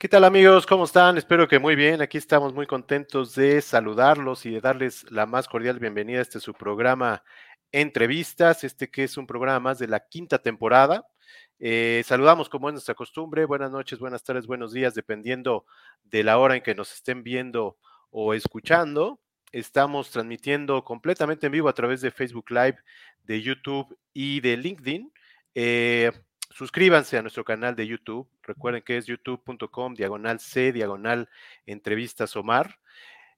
¿Qué tal amigos? ¿Cómo están? Espero que muy bien. Aquí estamos muy contentos de saludarlos y de darles la más cordial bienvenida a este su programa Entrevistas, este que es un programa más de la quinta temporada. Eh, saludamos como es nuestra costumbre. Buenas noches, buenas tardes, buenos días, dependiendo de la hora en que nos estén viendo o escuchando. Estamos transmitiendo completamente en vivo a través de Facebook Live, de YouTube y de LinkedIn. Eh, suscríbanse a nuestro canal de YouTube. Recuerden que es youtube.com, diagonal C, diagonal entrevistas Omar.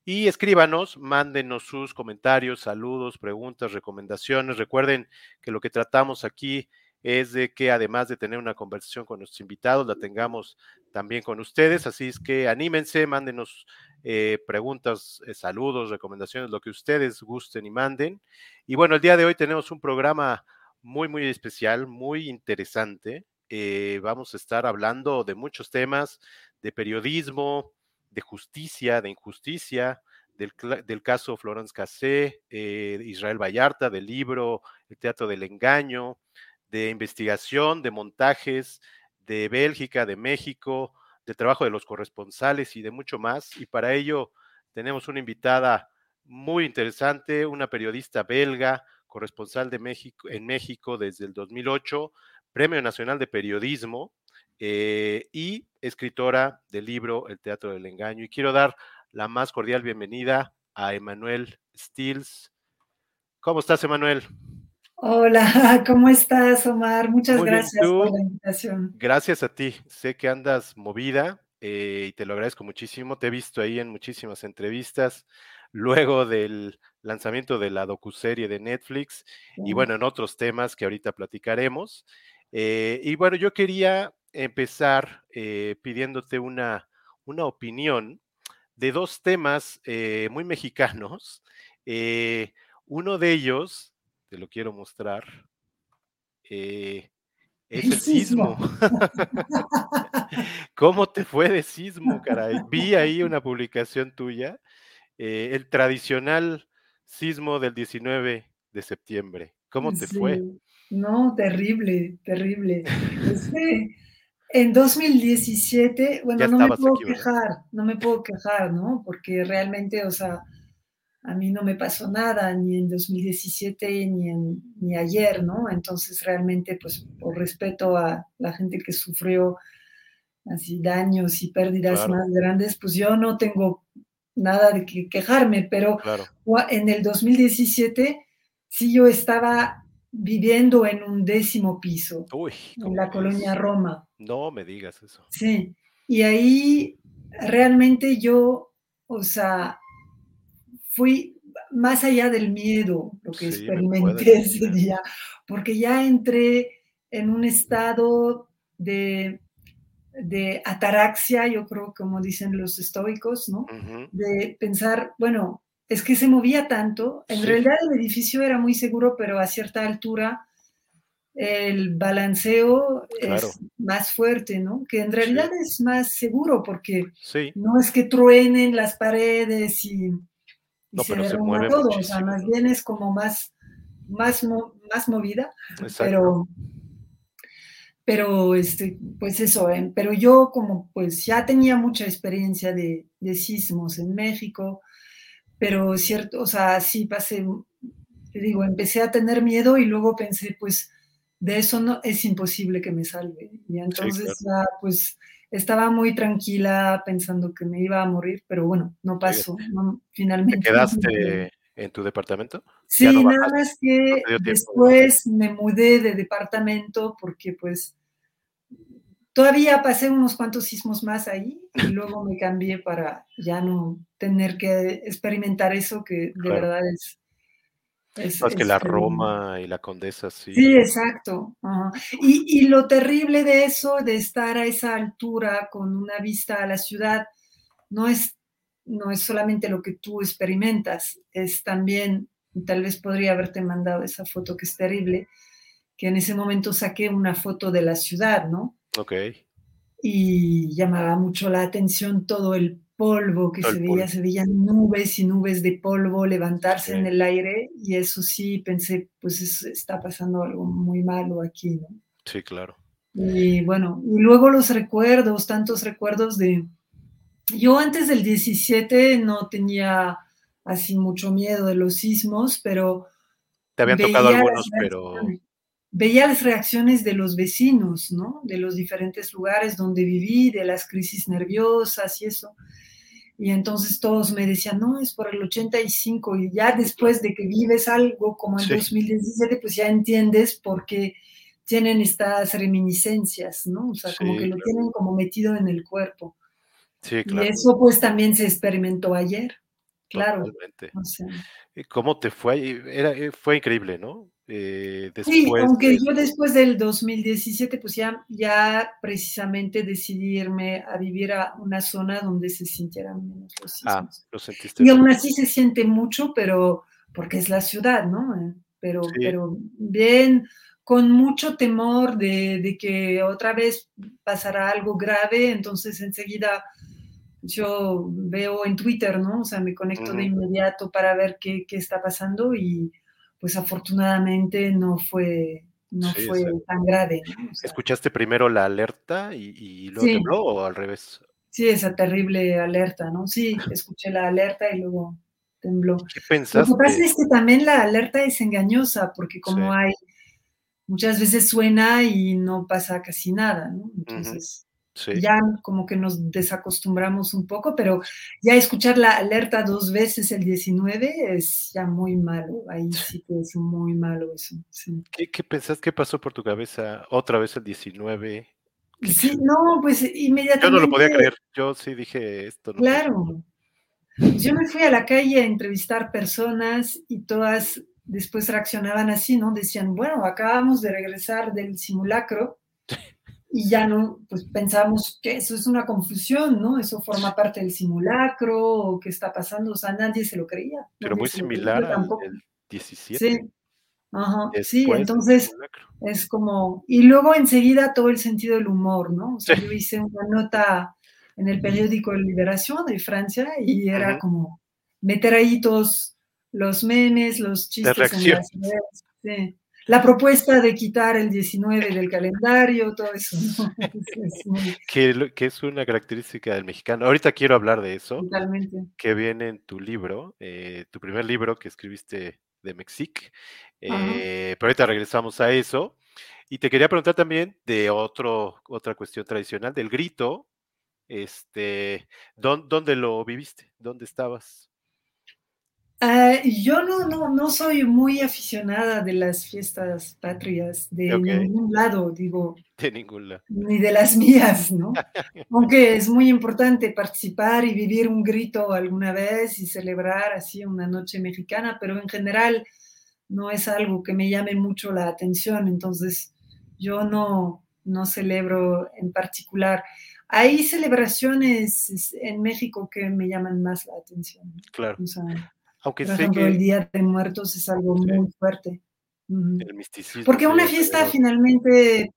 Y escríbanos, mándenos sus comentarios, saludos, preguntas, recomendaciones. Recuerden que lo que tratamos aquí es de que además de tener una conversación con nuestros invitados, la tengamos también con ustedes. Así es que anímense, mándenos eh, preguntas, eh, saludos, recomendaciones, lo que ustedes gusten y manden. Y bueno, el día de hoy tenemos un programa muy, muy especial, muy interesante. Eh, vamos a estar hablando de muchos temas, de periodismo, de justicia, de injusticia, del, del caso Florence Cassé, eh, Israel Vallarta, del libro El Teatro del Engaño, de investigación, de montajes, de Bélgica, de México, de trabajo de los corresponsales y de mucho más. Y para ello tenemos una invitada muy interesante, una periodista belga, corresponsal de México, en México desde el 2008, Premio Nacional de Periodismo eh, y escritora del libro El Teatro del Engaño. Y quiero dar la más cordial bienvenida a Emanuel Stills. ¿Cómo estás, Emanuel? Hola, ¿cómo estás, Omar? Muchas gracias por la invitación. Gracias a ti. Sé que andas movida eh, y te lo agradezco muchísimo. Te he visto ahí en muchísimas entrevistas luego del lanzamiento de la docuserie de Netflix y bueno, en otros temas que ahorita platicaremos. Eh, y bueno, yo quería empezar eh, pidiéndote una, una opinión de dos temas eh, muy mexicanos. uno de ellos, te lo quiero mostrar, es el sismo. ¿Cómo te fue de sismo, caray? Vi ahí una publicación tuya, el tradicional sismo del 19 de septiembre. ¿Cómo te fue? No, terrible, terrible. en 2017, bueno, no me puedo quejar, no me puedo quejar, ¿no? Porque realmente, o sea, a mí no me pasó nada, ni en 2017, ni, en, ni ayer, ¿no? Entonces, realmente, pues, por respeto a la gente que sufrió así daños y pérdidas más grandes, pues yo no tengo nada de que quejarme, pero en el 2017 sí yo estaba viviendo en un décimo piso, en la colonia Roma. No me digas eso. Sí, y ahí realmente yo, o sea, fui más allá del miedo, lo que experimenté ese día, porque ya entré en un estado de de ataraxia, yo creo, como dicen los estoicos, ¿no? De pensar, bueno, es que se movía tanto, en realidad el edificio era muy seguro, pero a cierta altura el balanceo es más fuerte, ¿no? Que en realidad es más seguro porque no es que truenen las paredes y, se derrumba todo, o sea, más bien es como más, más, más movida, pero pero este, pues eso, pero yo como pues ya tenía mucha experiencia de, de, sismos en México, pero cierto, o sea, sí pasé, te digo, empecé a tener miedo y luego pensé, pues de eso no es imposible que me salve. Y entonces ya pues estaba muy tranquila pensando que me iba a morir, pero bueno, no pasó, finalmente. ¿Te quedaste en tu departamento? Sí, nada más que después me mudé de departamento porque pues todavía pasé unos cuantos sismos más ahí y luego me cambié para ya no tener que experimentar eso que de verdad es... Es, que la Roma y la Condesa, sí. Sí, exacto. Y, y, lo terrible de eso, de estar a esa altura con una vista a la ciudad, no es no es solamente lo que tú experimentas, es también, tal vez podría haberte mandado esa foto que es terrible, que en ese momento saqué una foto de la ciudad, ¿no? Ok. Y llamaba mucho la atención todo el polvo que se veía, se veían nubes y nubes de polvo levantarse en el aire y eso sí pensé, pues está pasando algo muy malo aquí, ¿no? Sí, claro. Y bueno, y luego los recuerdos, tantos recuerdos de... Yo antes del 17 no tenía así mucho miedo de los sismos, pero... Te habían tocado algunos, pero... Veía las reacciones de los vecinos, ¿no? De los diferentes lugares donde viví, de las crisis nerviosas y eso. Y entonces todos me decían, no, es por el 85. Y ya después de que vives algo como en 2017, pues ya entiendes por qué tienen estas reminiscencias, ¿no? O sea, como que lo tienen como metido en el cuerpo. Sí, claro. Y eso pues también se experimentó ayer, claro. ¿Cómo te fue? Era, eh, fue increíble, ¿no? Eh, sí, aunque yo después del 2017, pues ya, ya precisamente decidí irme a vivir a una zona donde se sintieran menos los ah, sismos. Ah, lo sentiste. Y aún así se siente mucho, pero porque es la ciudad, ¿no? Eh, pero, pero bien, con mucho temor de, que otra vez pasará algo grave, entonces enseguida yo veo en Twitter, ¿no? O sea, me conecto de inmediato para ver qué, está pasando y pues afortunadamente no fue, no fue tan grave. ¿Escuchaste primero la alerta y, y luego tembló o al revés? Sí, esa terrible alerta, ¿no? Sí, escuché la alerta y luego tembló. ¿Qué pensaste? Lo que pasa es que también la alerta es engañosa porque como hay muchas veces suena y no pasa casi nada, ¿no? Entonces, ya como que nos desacostumbramos un poco, pero ya escuchar la alerta dos veces el 19 es ya muy malo, ahí sí que es muy malo eso. ¿Qué, ¿Qué pensás que pasó por tu cabeza otra vez el 19? Sí, no, pues inmediatamente. Yo no lo podía creer, yo sí dije esto. claro. Yo me fui a la calle a entrevistar personas y todas después reaccionaban así, ¿no? Decían, bueno, acabamos de regresar del simulacro y ya no, pues pensamos que eso es una confusión, ¿no? Eso forma parte del simulacro, o qué está pasando, o sea, nadie se lo creía. Pero muy similar al 17. Sí, Ajá, sí, entonces es como, y luego enseguida todo el sentido del humor, ¿no? O sea, yo hice una nota en el periódico Liberación de Francia y era como meter ahí todos los memes, los chistes en las redes, La propuesta de quitar el 19 del calendario, todo eso. que, es una característica del mexicano. Ahorita quiero hablar de eso. Totalmente. Que viene en tu libro, eh, tu primer libro que escribiste de Mexic. Eh, pero ahorita regresamos a eso. Y te quería preguntar también de otro, otra cuestión tradicional, del grito. Este, ¿dónde lo viviste? ¿Dónde estabas? Ah, yo no, no, no soy muy aficionada de las fiestas patrias de ningún lado, digo. De ningún lado. Ni de las mías, ¿no? Aunque es muy importante participar y vivir un grito alguna vez y celebrar así una noche mexicana, pero en general no es algo que me llame mucho la atención, entonces yo no, no celebro en particular. Hay celebraciones en México que me llaman más la atención. Claro. Aunque Por ejemplo, el Día de Muertos es algo muy fuerte. El misticismo. Porque una fiesta finalmente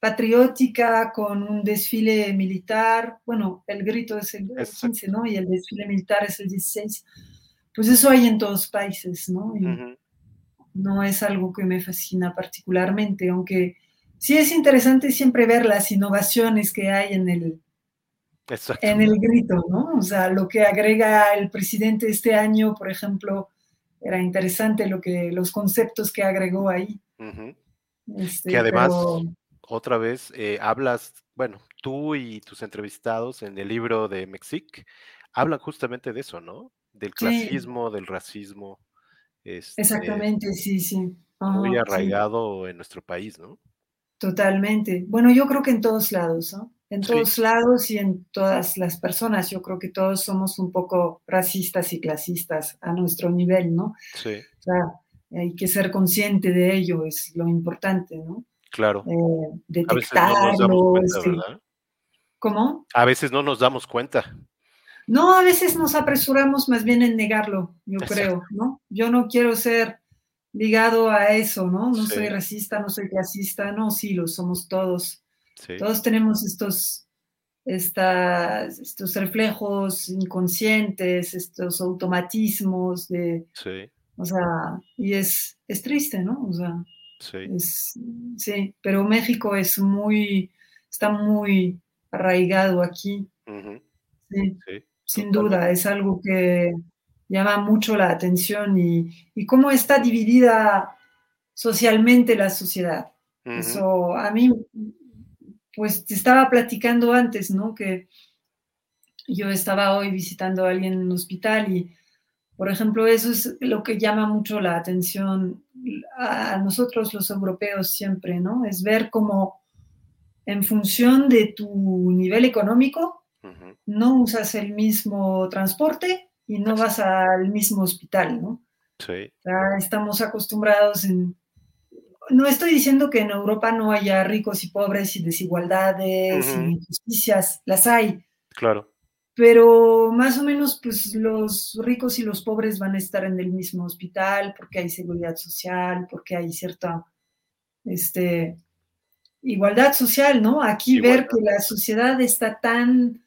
patriótica con un desfile militar, bueno, el grito es el 15, ¿no? Y el desfile militar es el 16. Pues eso hay en todos países, ¿no? No es algo que me fascina particularmente, aunque sí es interesante siempre ver las innovaciones que hay en el, en el grito, ¿no? O sea, lo que agrega el presidente este año, por ejemplo, era interesante lo que, los conceptos que agregó ahí. Este, que además, otra vez, eh, hablas, bueno, tú y tus entrevistados en el libro de Mexic hablan justamente de eso, ¿no? Del clasismo, del racismo. Este, Exactamente, sí, sí. muy arraigado en nuestro país, ¿no? Totalmente. Bueno, yo creo que en todos lados, ¿no? En todos lados y en todas las personas. Yo creo que todos somos un poco racistas y clasistas a nuestro nivel, ¿no? Sí. O sea, hay que ser consciente de ello, es lo importante, ¿no? Claro. Eh, detectarlo. Este ¿Cómo? A veces no nos damos cuenta. No, a veces nos apresuramos más bien en negarlo, yo creo, ¿no? Yo no quiero ser ligado a eso, ¿no? No soy racista, no soy clasista, no, sí, lo somos todos todos tenemos estos, estos reflejos inconscientes, estos automatismos de... Sí. O sea, y es, es triste, ¿no? O sea, Sí. sí, pero México es muy, está muy arraigado aquí. sí, sin duda, es algo que llama mucho la atención y, y cómo está dividida socialmente la sociedad. Eso a mí, pues te estaba platicando antes, ¿no? Que yo estaba hoy visitando a alguien en un hospital y, por ejemplo, eso es lo que llama mucho la atención a nosotros los europeos siempre, ¿no? Es ver cómo en función de tu nivel económico, no usas el mismo transporte y no vas al mismo hospital, ¿no? Sí. estamos acostumbrados en... No estoy diciendo que en Europa no haya ricos y pobres y desigualdades y injusticias, las hay. Claro. Pero más o menos, pues los ricos y los pobres van a estar en el mismo hospital porque hay seguridad social, porque hay cierta, este, igualdad social, ¿no? Aquí ver que la sociedad está tan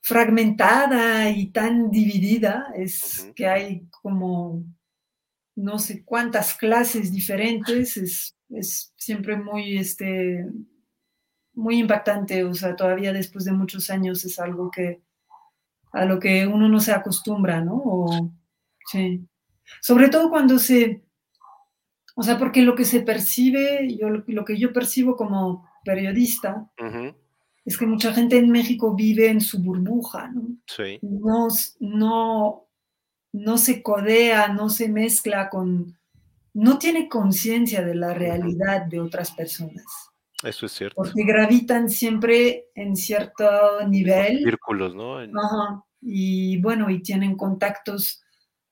fragmentada y tan dividida, es que hay como no sé cuántas clases diferentes, es, siempre muy, este, muy impactante, o sea, todavía después de muchos años es algo que a lo que uno no se acostumbra, ¿no? sí. Sobre todo cuando se, o sea, porque lo que se percibe, yo, lo que yo percibo como periodista, es que mucha gente en México vive en su burbuja, ¿no? Sí. No, no, no se codea, no se mezcla con, no tiene conciencia de la realidad de otras personas. Eso es cierto. Porque gravitan siempre en cierto nivel. Círculos, ¿no? Ajá. Y bueno, y tienen contactos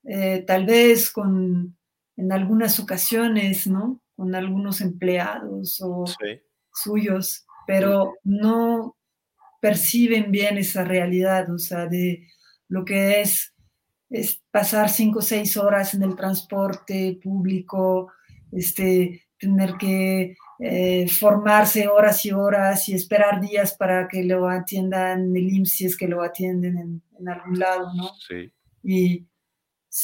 eh, tal vez con, en algunas ocasiones, ¿no? Con algunos empleados o suyos pero no perciben bien esa realidad, o sea, de lo que es, es pasar cinco o seis horas en el transporte público, este, tener que eh, formarse horas y horas y esperar días para que lo atiendan en el IMSS si es que lo atienden en, en algún lado, ¿no? Sí. Y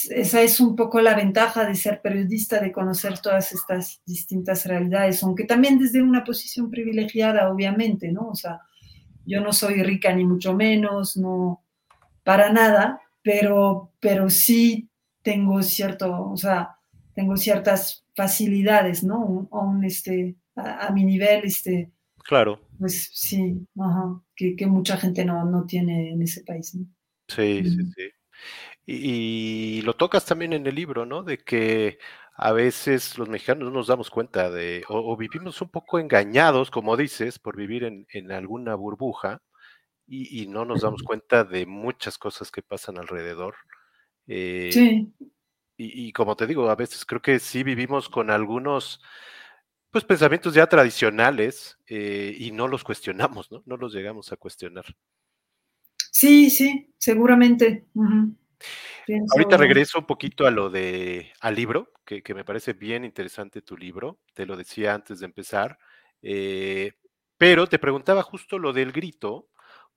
esa es un poco la ventaja de ser periodista, de conocer todas estas distintas realidades, aunque también desde una posición privilegiada, obviamente, ¿no? O sea, yo no soy rica ni mucho menos, no, para nada, pero, pero sí tengo cierto, o sea, tengo ciertas facilidades, ¿no? A, este, a, mi nivel, este. Claro. Pues sí, ajá, que, que, mucha gente no, no tiene en ese país, ¿no? Sí, sí, sí. Y, lo tocas también en el libro, ¿no? De que a veces los mexicanos no nos damos cuenta de, o, vivimos un poco engañados, como dices, por vivir en, alguna burbuja y, no nos damos cuenta de muchas cosas que pasan alrededor. Eh, sí. Y, como te digo, a veces creo que sí vivimos con algunos pues pensamientos ya tradicionales eh, y no los cuestionamos, ¿no? No los llegamos a cuestionar. Sí, sí, seguramente. Ahorita regreso un poquito a lo de al libro, que, me parece bien interesante tu libro, te lo decía antes de empezar, eh, pero te preguntaba justo lo del grito,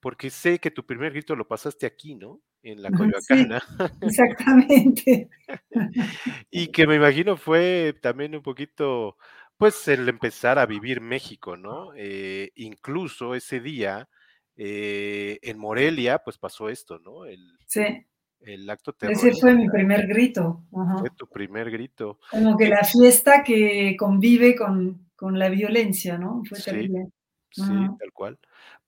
porque sé que tu primer grito lo pasaste aquí, ¿no? En la Coyoacana. exactamente. y que me imagino fue también un poquito, pues, el empezar a vivir México, ¿no? Eh, incluso ese día, eh, en Morelia, pues pasó esto, ¿no? El, sí el acto terrorista. Ese fue mi primer grito. Fue tu primer grito. Como que la fiesta que convive con, la violencia, ¿no? Fue terrible. Sí, tal cual.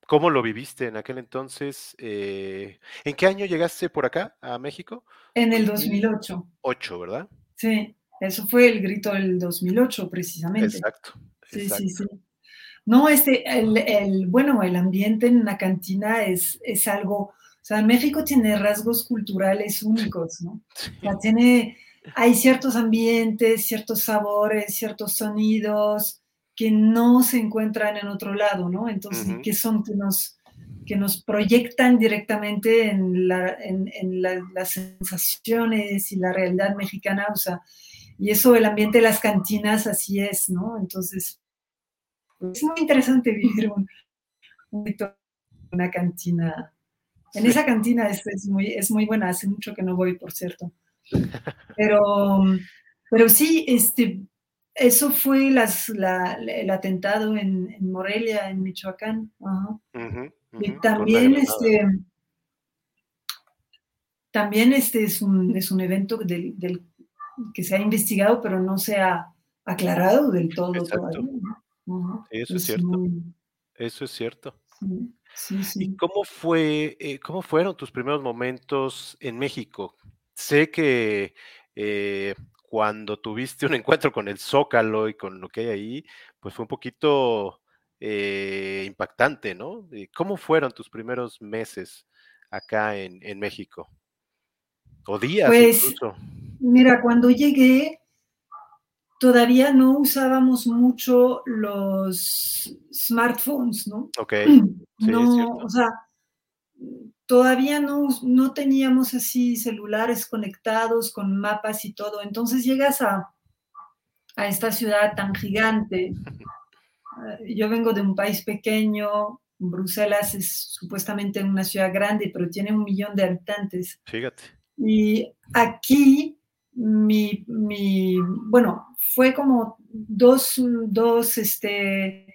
¿Cómo lo viviste en aquel entonces? Eh, ¿En qué año llegaste por acá, a México? En el 2008. 8, ¿verdad? Sí, eso fue el grito del 2008, precisamente. Exacto. Sí, sí, sí. No, este, el, bueno, el ambiente en una cantina es, es algo o sea, México tiene rasgos culturales únicos, ¿no? O sea, tiene, hay ciertos ambientes, ciertos sabores, ciertos sonidos que no se encuentran en otro lado, ¿no? Entonces, que son que nos, que nos proyectan directamente en, las sensaciones y la realidad mexicana, o sea, y eso, el ambiente de las cantinas, así es, ¿no? Entonces, es muy interesante vivir un, una cantina en esa cantina es, muy, es muy buena, hace mucho que no voy, por cierto. Pero, pero sí, este, eso fue las, el atentado en, Morelia, en Michoacán. y también este, también este es un, es un evento del, que se ha investigado, pero no se ha aclarado del todo Eso es cierto. Eso es cierto. ¿Y cómo fue, eh, cómo fueron tus primeros momentos en México? Sé que eh, cuando tuviste un encuentro con el Zócalo y con lo que hay ahí, pues fue un poquito eh, impactante, ¿no? ¿Cómo fueron tus primeros meses acá en, en México? O días pues, incluso. Mira, cuando llegué, todavía no usábamos mucho los smartphones, ¿no? Ok. no, o sea, todavía no, no teníamos así celulares conectados con mapas y todo. Entonces llegas a, a esta ciudad tan gigante. Yo vengo de un país pequeño, Bruselas es supuestamente una ciudad grande, pero tiene un millón de habitantes. Fíjate. Y aquí, mi, bueno, fue como dos, dos este,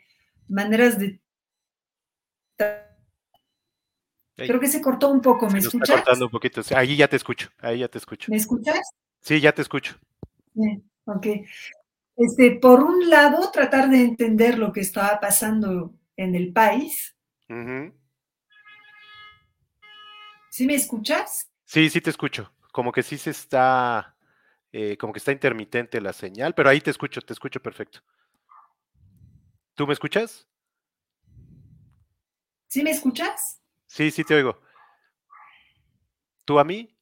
maneras de... Creo que se cortó un poco, ¿me escuchas? Está cortando un poquito, ahí ya te escucho, ahí ya te escucho. ¿Me escuchas? Sí, ya te escucho. ok. Este, por un lado, tratar de entender lo que estaba pasando en el país. ¿Sí me escuchas? Sí, sí te escucho. Como que sí se está, eh, como que está intermitente la señal, pero ahí te escucho, te escucho perfecto. ¿Tú me escuchas? ¿Sí me escuchas? Sí, sí te oigo. ¿Tú a mí?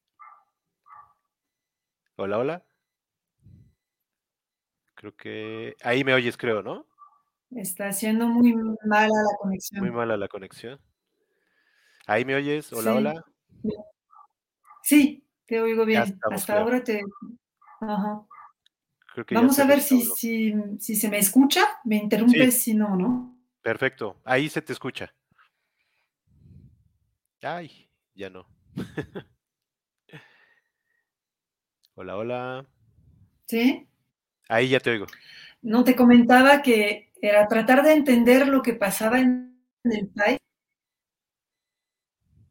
Hola, hola. Creo que ahí me oyes, creo, ¿no? Está siendo muy mala la conexión. Muy mala la conexión. Ahí me oyes. Hola, hola. Sí, te oigo bien. Hasta ahora te. Ajá. Vamos a ver si, si, se me escucha. Me interrumpes si no, ¿no? Perfecto. Ahí se te escucha. Ay, ya no. hola, hola. ¿Sí? Ahí ya te oigo. No, te comentaba que era tratar de entender lo que pasaba en el país.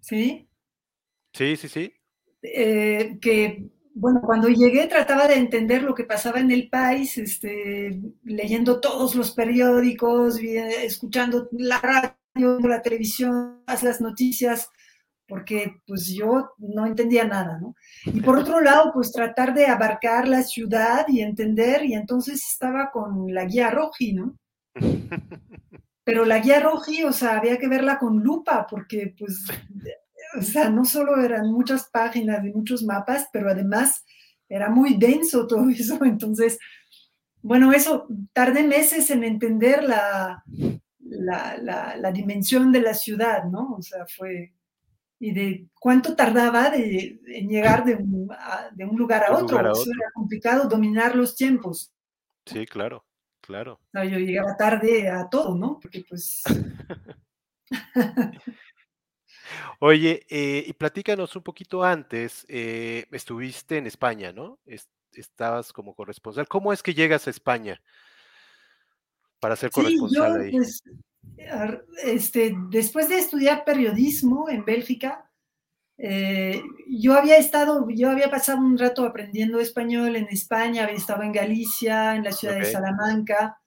¿Sí? Sí, sí, sí. Eh, que, bueno, cuando llegué trataba de entender lo que pasaba en el país, este, leyendo todos los periódicos, escuchando la radio, la televisión, las noticias, porque pues yo no entendía nada, ¿no? Y por otro lado, pues tratar de abarcar la ciudad y entender, y entonces estaba con la guía Roji, ¿no? Pero la guía Roji, o sea, había que verla con lupa, porque pues o sea, no solo eran muchas páginas y muchos mapas, pero además era muy denso todo eso. Entonces, bueno, eso, tardé meses en entender la, la, dimensión de la ciudad, ¿no? O sea, fue, y de cuánto tardaba de, en llegar de un, de un lugar a otro. Eso era complicado dominar los tiempos. Sí, claro, claro. yo llegaba tarde a todo, ¿no? Porque pues... Oye, eh, y platícanos un poquito antes, eh, estuviste en España, ¿no? estabas como corresponsal. ¿Cómo es que llegas a España para ser corresponsal ahí? Pues, este, después de estudiar periodismo en Bélgica, eh, yo había estado, yo había pasado un rato aprendiendo español en España, había estado en Galicia, en la ciudad de Salamanca,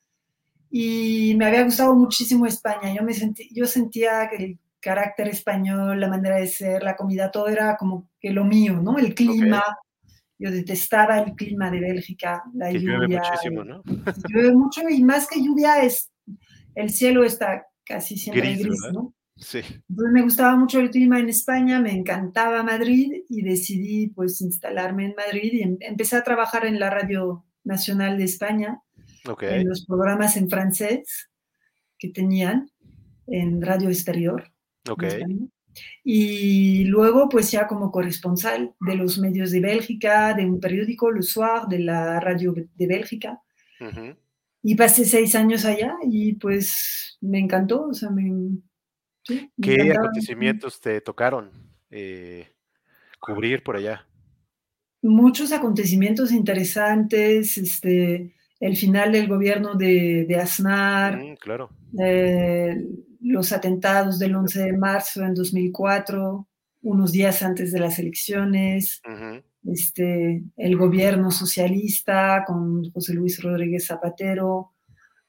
y me había gustado muchísimo España. Yo me sentí, yo sentía que carácter español, la manera de ser, la comida, todo era como que lo mío, ¿no? El clima. Yo detestaba el clima de Bélgica, la lluvia. Llueve muchísimo, ¿no? Llueve mucho y más que lluvia es, el cielo está casi siempre gris, ¿no? Sí. Entonces me gustaba mucho el clima en España, me encantaba Madrid y decidí pues instalarme en Madrid y em, empecé a trabajar en la Radio Nacional de España, en los programas en francés que tenían en Radio Exterior. Ok. Y luego, pues ya como corresponsal de los medios de Bélgica, de un periódico, Le Soir, de la radio de Bélgica. Y pasé seis años allá y pues me encantó, o sea, me... ¿Qué acontecimientos te tocaron eh, cubrir por allá? Muchos acontecimientos interesantes, este, el final del gobierno de, de Aznar, mm, claro. Eh, los atentados del 11 de marzo en 2004, unos días antes de las elecciones, este, el gobierno socialista con José Luis Rodríguez Zapatero,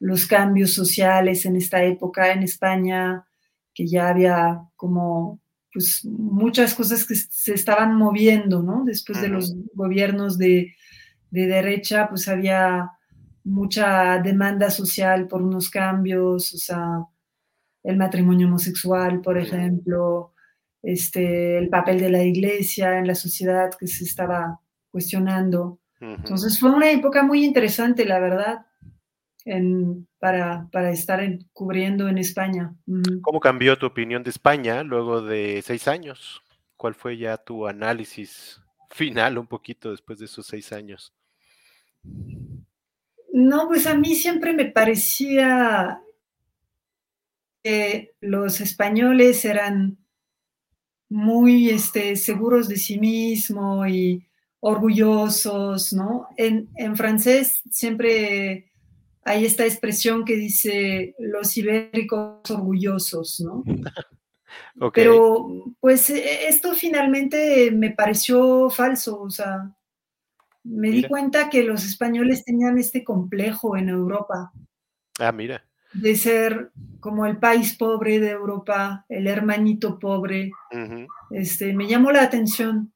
los cambios sociales en esta época en España, que ya había como pues muchas cosas que se estaban moviendo, ¿no? Después de los gobiernos de, de, derecha, pues había mucha demanda social por unos cambios, o sea, el matrimonio homosexual, por ejemplo, este, el papel de la iglesia en la sociedad que se estaba cuestionando. Entonces fue una época muy interesante, la verdad, para, para, estar cubriendo en España. ¿Cómo cambió tu opinión de España luego de seis años? ¿Cuál fue ya tu análisis final un poquito después de esos seis años? No, pues a mí siempre me parecía que los españoles eran muy este, seguros de sí mismo y orgullosos, ¿no? En, en francés siempre hay esta expresión que dice los ibéricos orgullosos, ¿no? Pero pues e, esto finalmente me pareció falso, o sea, me di cuenta que los españoles tenían este complejo en Europa. Ah, mira. De ser como el país pobre de Europa, el hermanito pobre. este, me llamó la atención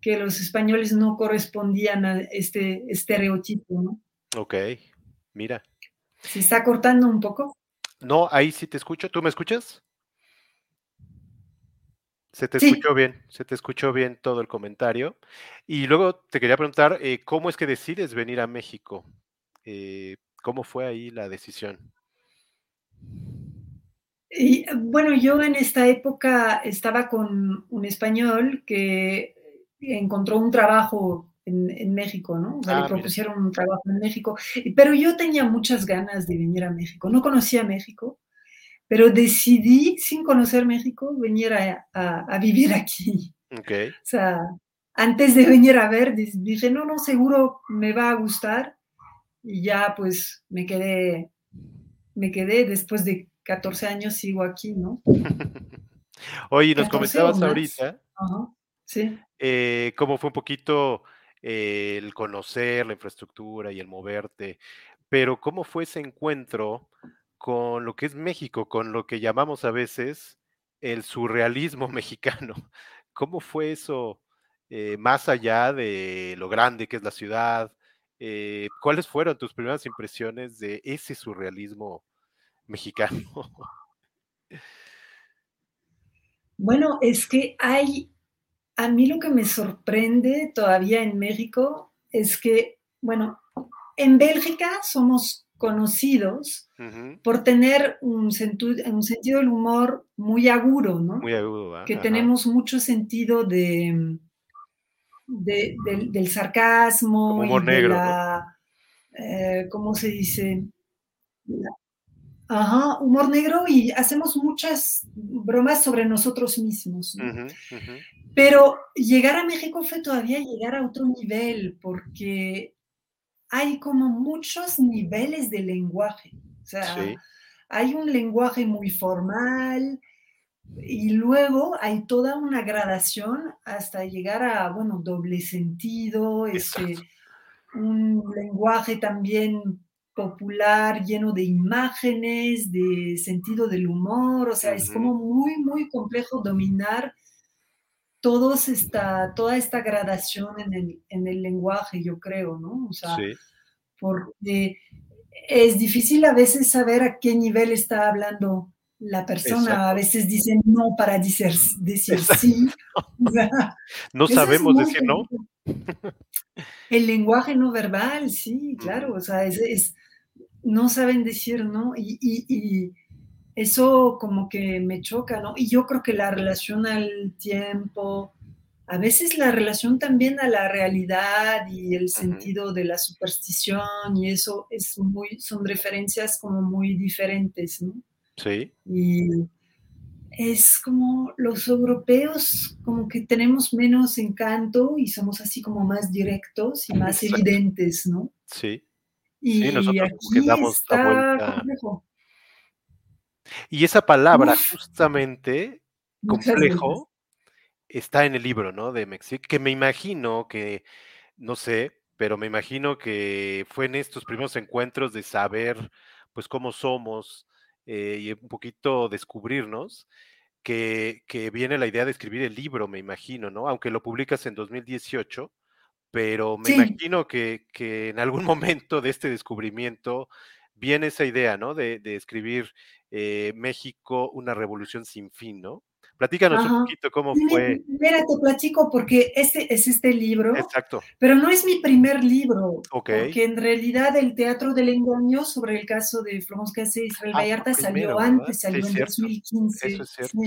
que los españoles no correspondían a este estereotipo, ¿no? Ok. Mira. ¿Se está cortando un poco? No, ahí sí te escucho. ¿Tú me escuchas? Se te escuchó bien, se te escuchó bien todo el comentario. Y luego te quería preguntar, eh, ¿cómo es que decides venir a México? Eh, ¿Cómo fue ahí la decisión? Y, bueno, yo en esta época estaba con un español que encontró un trabajo en, México, ¿no? O sea, le ah, propusieron un trabajo en México, pero yo tenía muchas ganas de venir a México, no conocía México, pero decidí, sin conocer México, venir a, vivir aquí. Okay. O sea, antes de venir a ver, dije, no, no, seguro me va a gustar, y ya pues me quedé, me quedé después de 14 años, sigo aquí, ¿no? Oye, nos comentabas ahorita. Sí. Eh, cómo fue un poquito el conocer la infraestructura y el moverte, pero ¿cómo fue ese encuentro con lo que es México, con lo que llamamos a veces el surrealismo mexicano? ¿Cómo fue eso eh, más allá de lo grande que es la ciudad? Eh, ¿Cuáles fueron tus primeras impresiones de ese surrealismo mexicano? Bueno, es que hay a mí lo que me sorprende todavía en México es que, bueno, en Bélgica somos conocidos por tener un, un, sentido del humor muy agudo, ¿no? Muy agudo, Que tenemos mucho sentido de, del sarcasmo. humor negro. Eh, ¿Cómo se dice? Ajá, humor negro y hacemos muchas bromas sobre nosotros mismos. Pero llegar a México fue todavía llegar a otro nivel, porque hay como muchos niveles de lenguaje. O sea, hay un lenguaje muy formal y luego hay toda una gradación hasta llegar a, bueno, doble sentido, este, un lenguaje también popular, lleno de imágenes, de sentido del humor, o sea, es como muy, muy complejo dominar todos esta, toda esta gradación en el, en el lenguaje, yo creo, ¿no? O sea, porque es difícil a veces saber a qué nivel está hablando la persona. A veces dicen no para decir, decir sí. no sabemos decir no. El lenguaje no verbal, sí, claro. O sea, es, no saben decir no. y, y eso como que me choca, ¿no? Y yo creo que la relación al tiempo, a veces la relación también a la realidad y el sentido de la superstición y eso es muy, son referencias como muy diferentes, ¿no? Sí. Y es como los europeos como que tenemos menos encanto y somos así como más directos y más evidentes, ¿no? Sí. Y sí, nosotros aquí está complejo. Y esa palabra, justamente, complejo, está en el libro, ¿no? De Mexic, que me imagino que, no sé, pero me imagino que fue en estos primeros encuentros de saber, pues, cómo somos eh, y un poquito descubrirnos, que, que, viene la idea de escribir el libro, me imagino, ¿no? Aunque lo publicas en 2018, pero me imagino que, que, en algún momento de este descubrimiento viene esa idea, ¿no? De, de escribir eh, México, una revolución sin fin, ¿no? Platícanos un poquito cómo fue. Mira, te platico porque este es este libro. Exacto. Pero no es mi primer libro. Porque en realidad el Teatro del Engaño sobre el caso de Florence Cassé Israel ah, Vallarta salió antes, salió en 2015. Eso es cierto.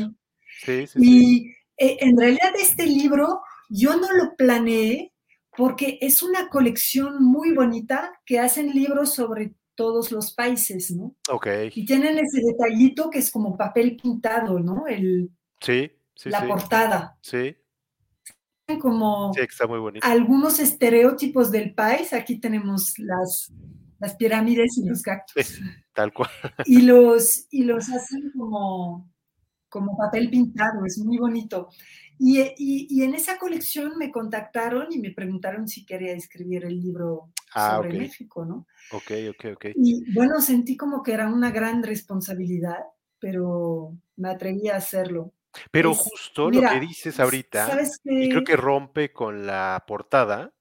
Sí. Sí, y eh, en realidad este libro yo no lo planeé porque es una colección muy bonita que hacen libros sobre todos los países, ¿no? Ok. Y tienen ese detallito que es como papel pintado, ¿no? El, sí, sí, la portada. Sí. Como sí, está muy bonito. algunos estereotipos del país. Aquí tenemos las, las pirámides y los cactus. tal cual. Y los, y los hacen como, como papel pintado, es muy bonito. Y, y, y, en esa colección me contactaron y me preguntaron si quería escribir el libro ah, sobre México, ¿no? Ok, ok, ok. Y bueno, sentí como que era una gran responsabilidad, pero me atreví a hacerlo. Pero justo lo que dices ahorita, y creo que rompe con la portada,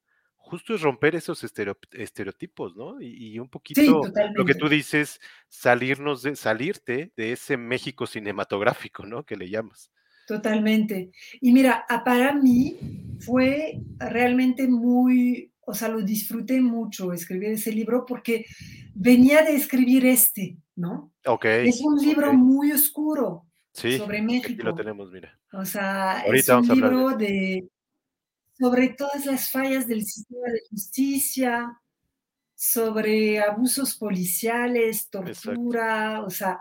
justo es romper esos estereotipos, ¿no? Y, un poquito lo que tú dices, salirnos de, salirte de ese México cinematográfico, ¿no? Que le llamas. Totalmente. Y mira, para mí fue realmente muy, o sea, lo disfruté mucho escribir ese libro porque venía de escribir este, ¿no? Ok. Es un libro muy oscuro sobre México. Aquí lo tenemos, mira. O sea, es un libro de... sobre todas las fallas del sistema de justicia, sobre abusos policiales, tortura, o sea,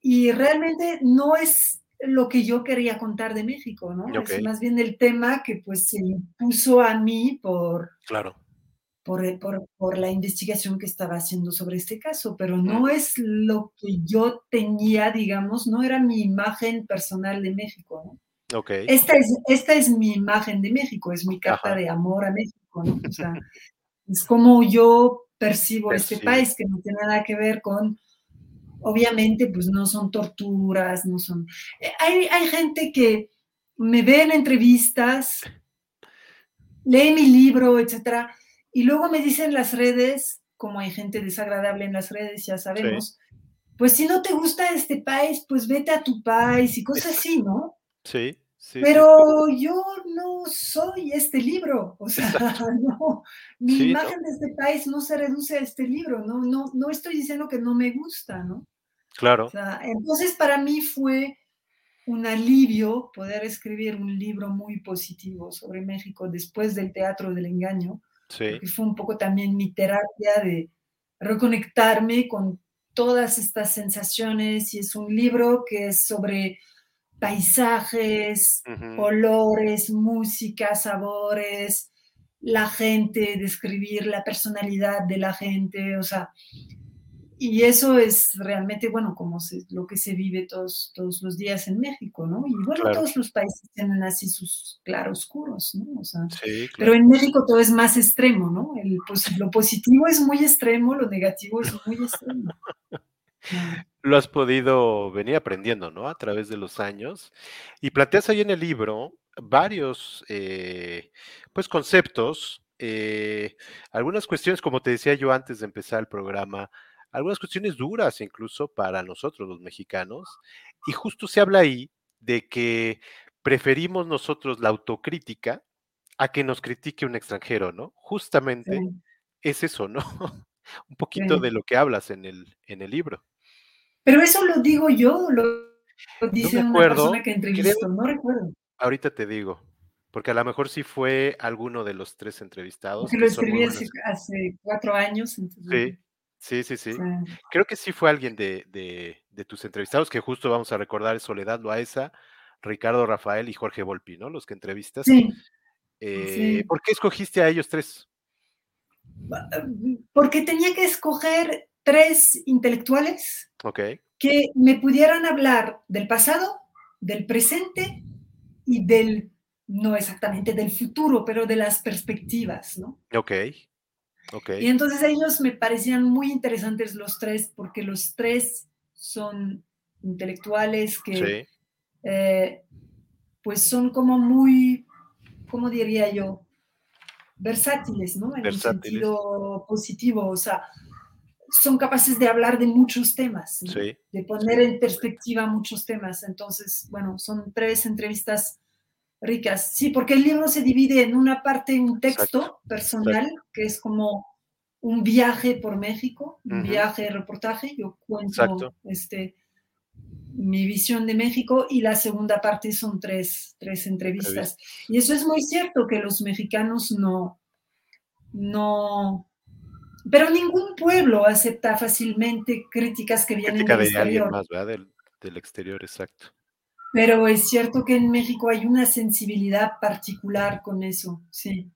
y realmente no es lo que yo quería contar de México, ¿no? Es más bien el tema que pues se impuso a mí por, claro. Por, por, la investigación que estaba haciendo sobre este caso, pero no es lo que yo tenía, digamos, no era mi imagen personal de México, ¿no? Okay. Esta, es, esta es mi imagen de México, es mi carta de amor a México, ¿no? O sea, es como yo percibo este país, que no tiene nada que ver con obviamente pues no son torturas, no son... Eh, hay, hay gente que me ve en entrevistas, lee mi libro, etcétera, y luego me dicen las redes, como hay gente desagradable en las redes, ya sabemos, pues si no te gusta este país, pues vete a tu país y cosas así, ¿no? Sí. Sí, Pero yo no soy este libro, o sea, no, mi imagen de este país no se reduce a este libro, no, no, no estoy diciendo que no me gusta, ¿no? Claro. entonces para mí fue un alivio poder escribir un libro muy positivo sobre México después del Teatro del Engaño, sí. fue un poco también mi terapia de reconectarme con todas estas sensaciones y es un libro que es sobre paisajes, olores, música, sabores, la gente, describir la personalidad de la gente, o sea, y eso es realmente, bueno, como lo que se vive todos, todos los días en México, ¿no? Y bueno, todos los países tienen así sus claroscuros, ¿no? O sea, Pero en México todo es más extremo, ¿no? El, pues, lo positivo es muy extremo, lo negativo es muy extremo. Lo has podido venir aprendiendo, ¿no? A través de los años. Y planteas ahí en el libro varios, eh, pues, conceptos, eh, algunas cuestiones, como te decía yo antes de empezar el programa, algunas cuestiones duras incluso para nosotros los mexicanos. Y justo se habla ahí de que preferimos nosotros la autocrítica a que nos critique un extranjero, ¿no? Justamente es eso, ¿no? un poquito de lo que hablas en el, en el libro. Pero eso lo digo yo, lo, dice una persona que entrevistó, no recuerdo. Ahorita te digo, porque a lo mejor sí fue alguno de los tres entrevistados. Porque lo escribí hace, cuatro años. sí, Sí, sí, sí. Creo que sí fue alguien de, de, tus entrevistados, que justo vamos a recordar Soledad Loaesa, Ricardo Rafael y Jorge Volpi, ¿no? Los que entrevistas. Sí. Eh, ¿Por qué escogiste a ellos tres? porque tenía que escoger tres intelectuales okay. que me pudieran hablar del pasado, del presente y del, no exactamente del futuro, pero de las perspectivas, ¿no? Ok. Okay. Y entonces ellos me parecían muy interesantes los tres, porque los tres son intelectuales que, eh, pues son como muy, ¿cómo diría yo? Versátiles, ¿no? En un sentido positivo, o sea, son capaces de hablar de muchos temas, de poner en perspectiva muchos temas. Entonces, bueno, son tres entrevistas ricas. Sí, porque el libro se divide en una parte, un texto personal, que es como un viaje por México, un viaje reportaje. Yo cuento este, mi visión de México y la segunda parte son tres, tres entrevistas. Y eso es muy cierto que los mexicanos no, no, pero ningún pueblo acepta fácilmente críticas que vienen del exterior. Más, del, del exterior, exacto. Pero es cierto que en México hay una sensibilidad particular con eso, sí.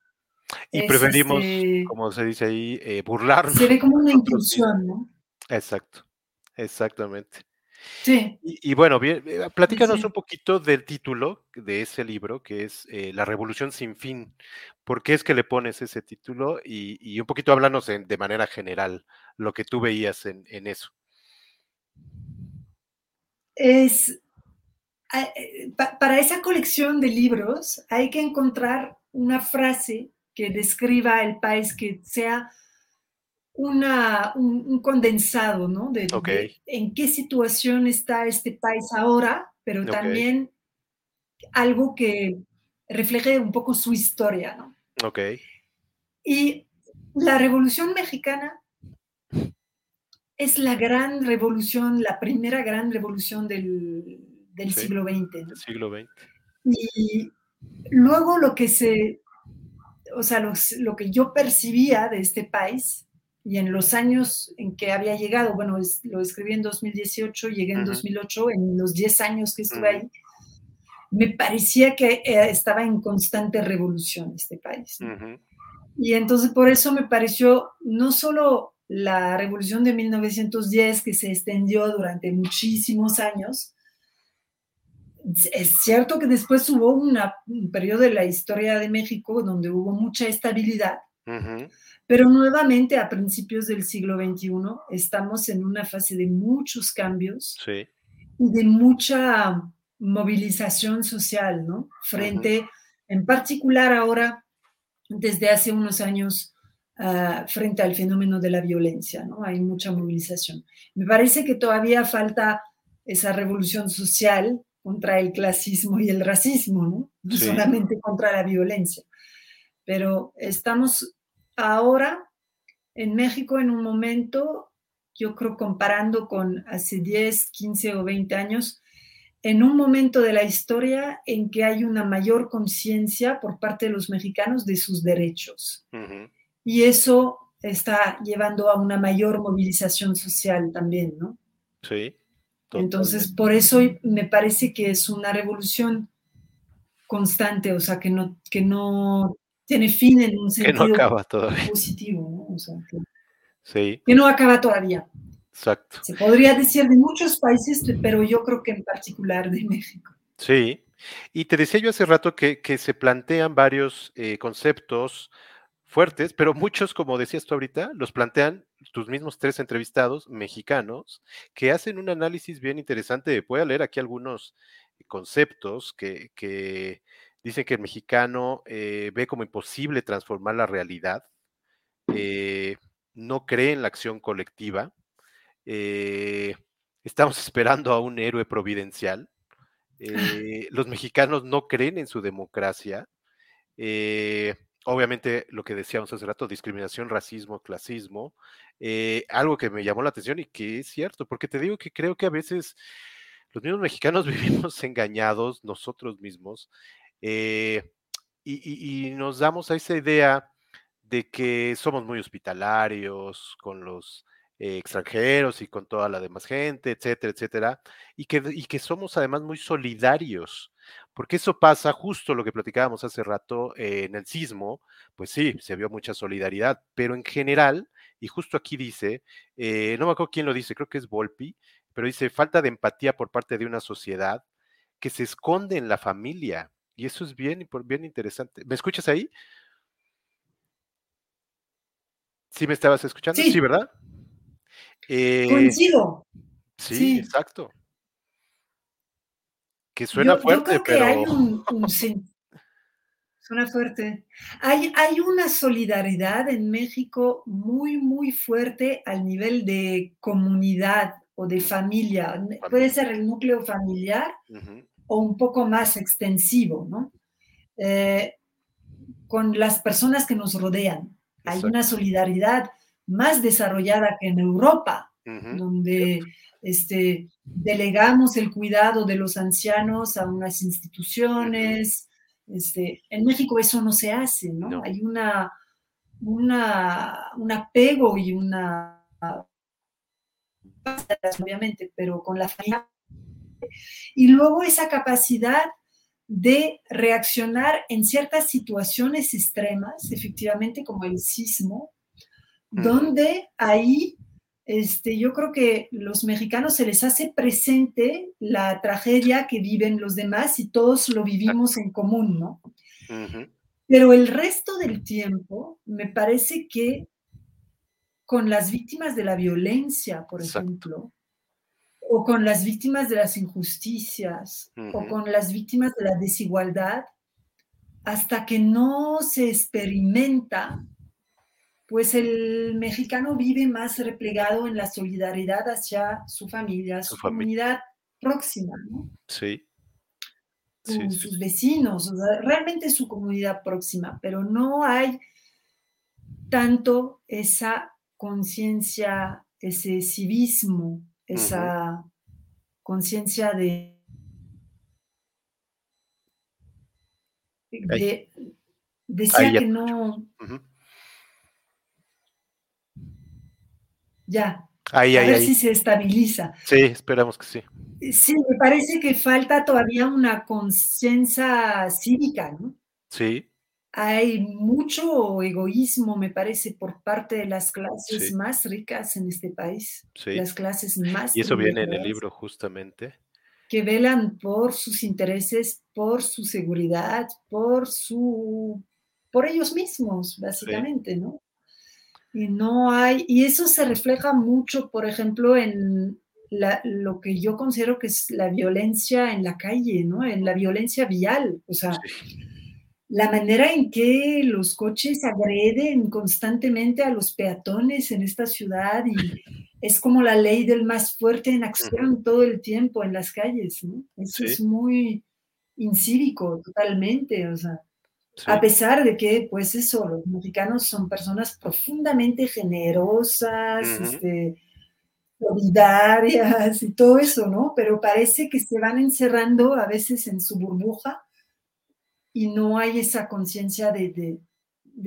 Y preferimos, este como se dice ahí, eh, burlarnos. Se ve como una inclusión, ¿no? Exacto, exactamente. Sí. Y, bueno, bien, eh, platícanos un poquito del título de ese libro, que es eh, La Revolución sin fin. ¿Por qué es que le pones ese título? Y, un poquito háblanos de manera general lo que tú veías en, eso. Es, para esa colección de libros hay que encontrar una frase que describa el país que sea una, un, condensado, ¿no? De, en qué situación está este país ahora, pero también algo que refleje un poco su historia, ¿no? Ok. Y la Revolución Mexicana es la gran revolución, la primera gran revolución del, siglo XX. siglo XX. Y luego lo que se, o sea, lo que yo percibía de este país y en los años en que había llegado, bueno, lo escribí en 2018, llegué en 2008, en los 10 años que estuve ahí, me parecía que eh, estaba en constante revolución este país. Y entonces por eso me pareció no solo la revolución de 1910 que se extendió durante muchísimos años, es cierto que después hubo una, un periodo de la historia de México donde hubo mucha estabilidad, pero nuevamente a principios del siglo XXI estamos en una fase de muchos cambios y de mucha movilización social, ¿no? Frente, en particular ahora, desde hace unos años, ah, frente al fenómeno de la violencia, ¿no? Hay mucha movilización. Me parece que todavía falta esa revolución social contra el clasismo y el racismo, ¿no? No solamente contra la violencia. Pero estamos ahora en México en un momento, yo creo comparando con hace 10, 15 o 20 años, en un momento de la historia en que hay una mayor conciencia por parte de los mexicanos de sus derechos. Y eso está llevando a una mayor movilización social también, ¿no? Sí. Entonces, por eso me parece que es una revolución constante, o sea, que no, que no tiene fin en un sentido que no acaba todavía. positivo, ¿no? O sea, que, sí. que no acaba todavía. Exacto. Se podría decir de muchos países, pero yo creo que en particular de México. Sí, y te decía yo hace rato que, que se plantean varios eh, conceptos fuertes, pero muchos, como decías tú ahorita, los plantean tus mismos tres entrevistados mexicanos que hacen un análisis bien interesante. Voy a leer aquí algunos conceptos que, que Dicen que el mexicano eh, ve como imposible transformar la realidad, eh, no cree en la acción colectiva, eh, estamos esperando a un héroe providencial, los mexicanos no creen en su democracia, obviamente lo que decíamos hace rato, discriminación, racismo, clasismo, algo que me llamó la atención y que es cierto, porque te digo que creo que a veces los mismos mexicanos vivimos engañados nosotros mismos eh, y, nos damos a esa idea de que somos muy hospitalarios con los eh, extranjeros y con toda la demás gente, etcétera, etcétera, y que, y que somos además muy solidarios. Porque eso pasa justo lo que platicábamos hace rato eh, en el sismo, pues sí, se vio mucha solidaridad, pero en general, y justo aquí dice, eh, no me acuerdo quién lo dice, creo que es Volpi, pero dice falta de empatía por parte de una sociedad que se esconde en la familia, y eso es bien, bien interesante. ¿Me escuchas ahí? ¿Sí me estabas escuchando? Sí, ¿verdad? Eh, Coincido. Sí, exacto. Que suena fuerte, yo creo que Hay un, suena fuerte. Hay, hay una solidaridad en México muy, muy fuerte al nivel de comunidad o de familia. Puede ser el núcleo familiar o un poco más extensivo, ¿no? Eh, con las personas que nos rodean. Hay una solidaridad más desarrollada que en Europa, donde este, delegamos el cuidado de los ancianos a unas instituciones. Este, en México eso no se hace, ¿no? Hay una, una, un apego y una obviamente, pero con la familia. Y luego esa capacidad de reaccionar en ciertas situaciones extremas, efectivamente como el sismo, donde ahí este, yo creo que los mexicanos se les hace presente la tragedia que viven los demás y todos lo vivimos en común, ¿no? Pero el resto del tiempo, me parece que con las víctimas de la violencia, por ejemplo, o con las víctimas de las injusticias, o con las víctimas de la desigualdad, hasta que no se experimenta, pues el mexicano vive más replegado en la solidaridad hacia su familia, su, comunidad próxima, ¿no? Sí. sus vecinos, realmente su comunidad próxima, pero no hay tanto esa conciencia, ese civismo esa conciencia de, decía que no ya a ver si se estabiliza sí esperamos que sí sí me parece que falta todavía una conciencia cívica no sí hay mucho egoísmo, me parece, por parte de las clases más ricas en este país. Las clases más. Y eso viene en el libro justamente. Que velan por sus intereses, por su seguridad, por su. por ellos mismos, básicamente, ¿no? Y no hay. Y eso se refleja mucho, por ejemplo, en lo que yo considero que es la violencia en la calle, ¿no? En la violencia vial. O sea la manera en que los coches agreden constantemente a los peatones en esta ciudad y es como la ley del más fuerte en acción todo el tiempo en las calles, ¿no? Eso es muy incívico totalmente, o sea, a pesar de que, pues eso, los mexicanos son personas profundamente generosas, este, solidarias y todo eso, ¿no? Pero parece que se van encerrando a veces en su burbuja y no hay esa conciencia de,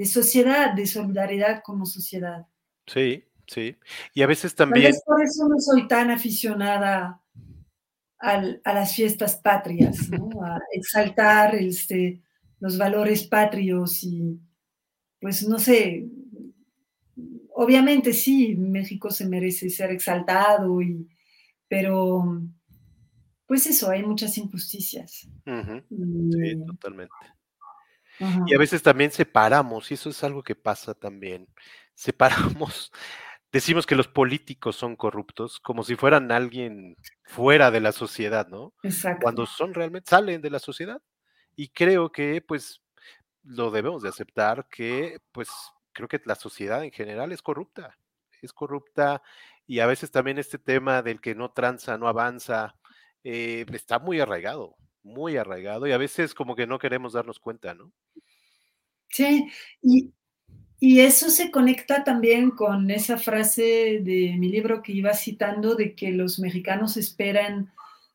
sociedad, de solidaridad como sociedad. Sí, sí. Y a veces también... por eso no soy tan aficionada a las fiestas patrias, ¿no? a exaltar este, los valores patrios y, pues no sé, obviamente sí, México se merece ser exaltado, y, pero pues eso, hay muchas injusticias. Sí, totalmente. Y a veces también separamos, y eso es algo que pasa también. Separamos, decimos que los políticos son corruptos, como si fueran alguien fuera de la sociedad, ¿no? Exacto. Cuando son realmente, salen de la sociedad. Y creo que, pues, lo debemos de aceptar que, pues, creo que la sociedad en general es corrupta. Es corrupta y a veces también este tema del que no tranza, no avanza, eh, está muy arraigado, muy arraigado y a veces como que no queremos darnos cuenta, ¿no? Sí, y, y eso se conecta también con esa frase de mi libro que iba citando de que los mexicanos esperan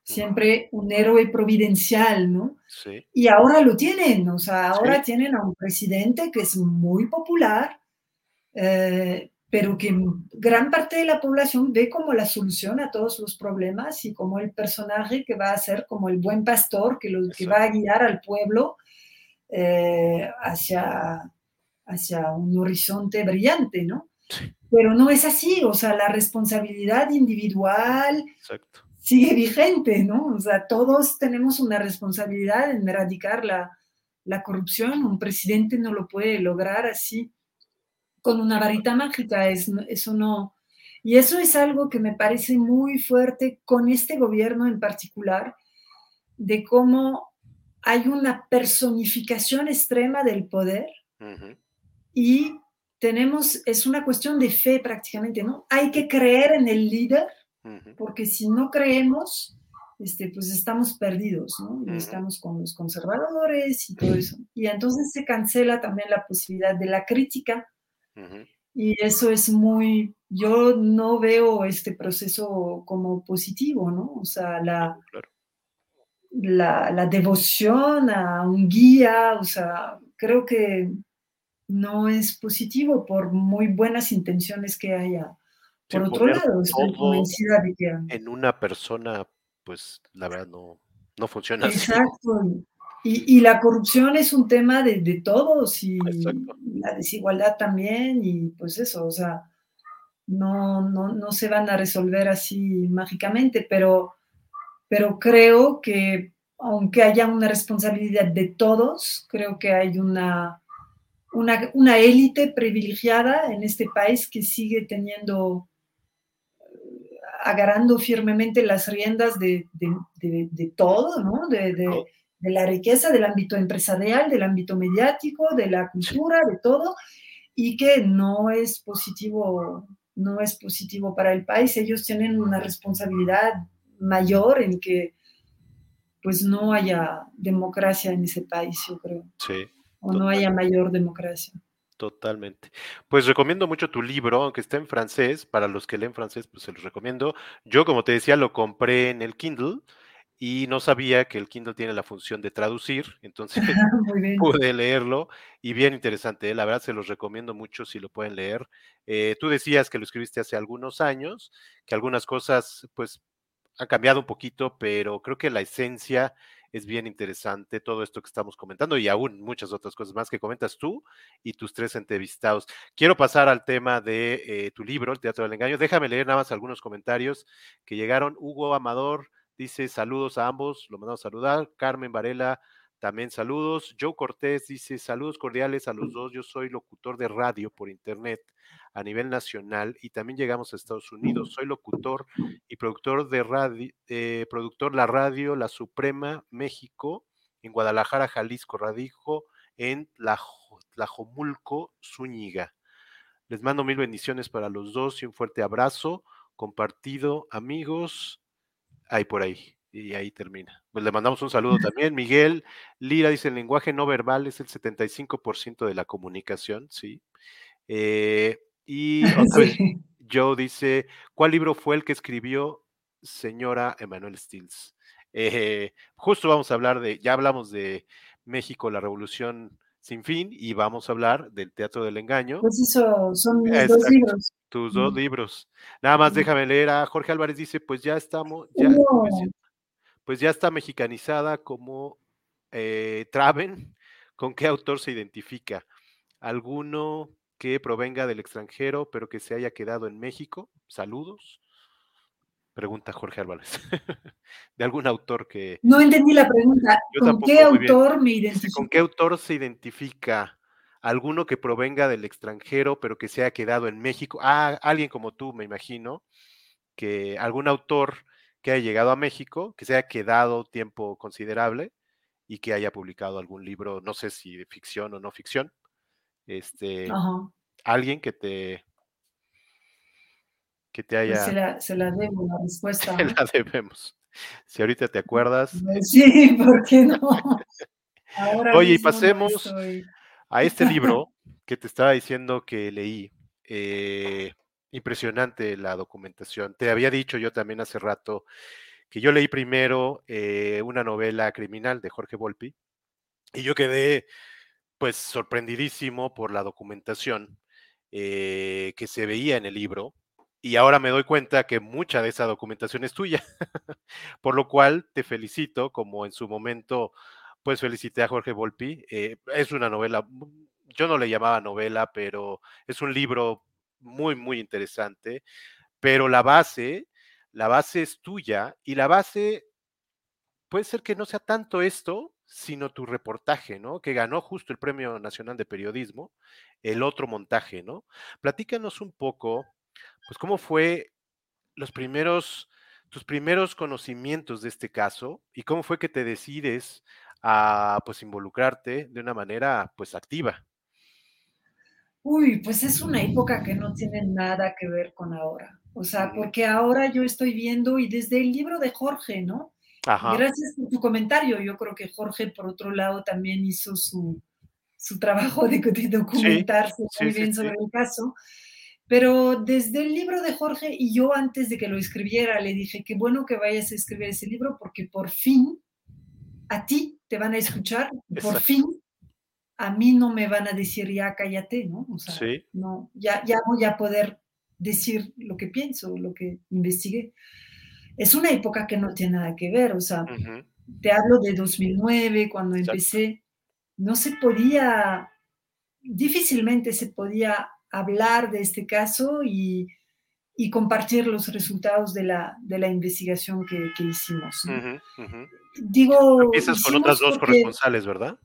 siempre un héroe providencial, ¿no? Sí. Y ahora lo tienen, o sea, ahora tienen a un presidente que es muy popular, eh, pero que gran parte de la población ve como la solución a todos los problemas y como el personaje que va a ser como el buen pastor que, que va a guiar al pueblo eh, hacia, hacia un horizonte brillante, ¿no? Pero no es así, o sea, la responsabilidad individual sigue vigente, ¿no? O sea, todos tenemos una responsabilidad en erradicar la, la corrupción, un presidente no lo puede lograr así con una varita mágica, es, eso no. Y eso es algo que me parece muy fuerte con este gobierno en particular, de cómo hay una personificación extrema del poder y tenemos, es una cuestión de fe prácticamente, ¿no? Hay que creer en el líder, porque si no creemos, este, pues estamos perdidos, ¿no? Y estamos con los conservadores y todo eso. Y entonces se cancela también la posibilidad de la crítica y eso es muy, yo no veo este proceso como positivo, ¿no? O sea, la, la, la, devoción a un guía, o sea, creo que no es positivo por muy buenas intenciones que haya. Por otro lado, estoy convencida de que... En una persona, pues la verdad no, no funciona Exacto. Y, la corrupción es un tema de, todos y la desigualdad también y pues eso, o sea, no, no, se van a resolver así mágicamente, pero, pero creo que aunque haya una responsabilidad de todos, creo que hay una, una, élite privilegiada en este país que sigue teniendo, agarrando firmemente las riendas de, todo, ¿no? de, de la riqueza del ámbito empresarial, del ámbito mediático, de la cultura, de todo, y que no es positivo, no es positivo para el país. Ellos tienen una responsabilidad mayor en que pues no haya democracia en ese país, yo creo. Sí. O no haya mayor democracia. Totalmente. Pues recomiendo mucho tu libro, aunque está en francés. Para los que leen francés, pues se los recomiendo. Yo, como te decía, lo compré en el Kindle y no sabía que el Kindle tiene la función de traducir, entonces pude leerlo y bien interesante, ¿eh? la verdad se los recomiendo mucho si lo pueden leer. Eh, tú decías que lo escribiste hace algunos años, que algunas cosas pues han cambiado un poquito, pero creo que la esencia es bien interesante, todo esto que estamos comentando y aún muchas otras cosas más que comentas tú y tus tres entrevistados. Quiero pasar al tema de eh, tu libro, El Teatro del Engaño. Déjame leer nada más algunos comentarios que llegaron. Hugo Amador Dice saludos a ambos, lo mandamos a saludar. Carmen Varela, también saludos. Joe Cortés dice saludos cordiales a los dos. Yo soy locutor de radio por internet a nivel nacional y también llegamos a Estados Unidos. Soy locutor y productor de radio, eh, productor la radio La Suprema México en Guadalajara, Jalisco. Radijo en Tlajomulco, Zúñiga. Les mando mil bendiciones para los dos y un fuerte abrazo compartido, amigos ahí por ahí. Y ahí termina. Pues le mandamos un saludo también. Miguel Lira dice, el lenguaje no verbal es el 75% de la comunicación, sí. Eh, y Joe dice, ¿cuál libro fue el que escribió señora Emanuel Stills? Eh, justo vamos a hablar de, ya hablamos de México, la revolución sin fin, y vamos a hablar del Teatro del Engaño. Pues eso, son mis dos libros. Tus dos libros. Nada más déjame leer a Jorge Álvarez, dice, pues ya estamos, ya, pues, ya está mexicanizada como eh, Traven, ¿con qué autor se identifica? ¿Alguno que provenga del extranjero, pero que se haya quedado en México? Saludos. Pregunta Jorge Álvarez. de algún autor que. No entendí la pregunta. ¿Con qué autor me identifica? ¿Con qué autor se identifica? alguno que provenga del extranjero, pero que se haya quedado en México. Ah, alguien como tú, me imagino, que algún autor que haya llegado a México, que se haya quedado tiempo considerable y que haya publicado algún libro, no sé si de ficción o no ficción. Este, alguien que te que te pues haya. se, la, se la debo la respuesta. Se la debemos. Si ahorita te acuerdas. Sí, ¿por qué no? Oye, y pasemos a este libro que te estaba diciendo que leí. Eh, impresionante la documentación. Te había dicho yo también hace rato que yo leí primero eh, una novela criminal de Jorge Volpi y yo quedé pues sorprendidísimo por la documentación. eh, que se veía en el libro, y ahora me doy cuenta que mucha de esa documentación es tuya, por lo cual te felicito, como en su momento, pues felicité a Jorge Volpi. Eh, es una novela, yo no le llamaba novela, pero es un libro muy, muy interesante, pero la base, la base es tuya y la base puede ser que no sea tanto esto, sino tu reportaje, ¿no? Que ganó justo el Premio Nacional de Periodismo, el otro montaje, ¿no? Platícanos un poco pues cómo fue los primeros, tus primeros conocimientos de este caso y cómo fue que te decides a pues involucrarte de una manera pues activa. Uy, pues es una época que no tiene nada que ver con ahora. O sea, porque ahora yo estoy viendo y desde el libro de Jorge, ¿no? Gracias por tu comentario. Yo creo que Jorge, por otro lado, también hizo su, su trabajo de, documentarse muy bien sobre el caso. Pero desde el libro de Jorge, y yo antes de que lo escribiera, le dije, qué bueno que vayas a escribir ese libro porque por fin a ti te van a escuchar, por fin a mí no me van a decir ya cállate, ¿no? O sea, no, ya, ya voy a poder decir lo que pienso, lo que investigué. Es una época que no tiene nada que ver, o sea, te hablo de 2009, cuando empecé, no se podía, difícilmente se podía hablar de este caso y, compartir los resultados de la, de la investigación que, hicimos. Digo. Empiezas con otras dos corresponsales, ¿verdad?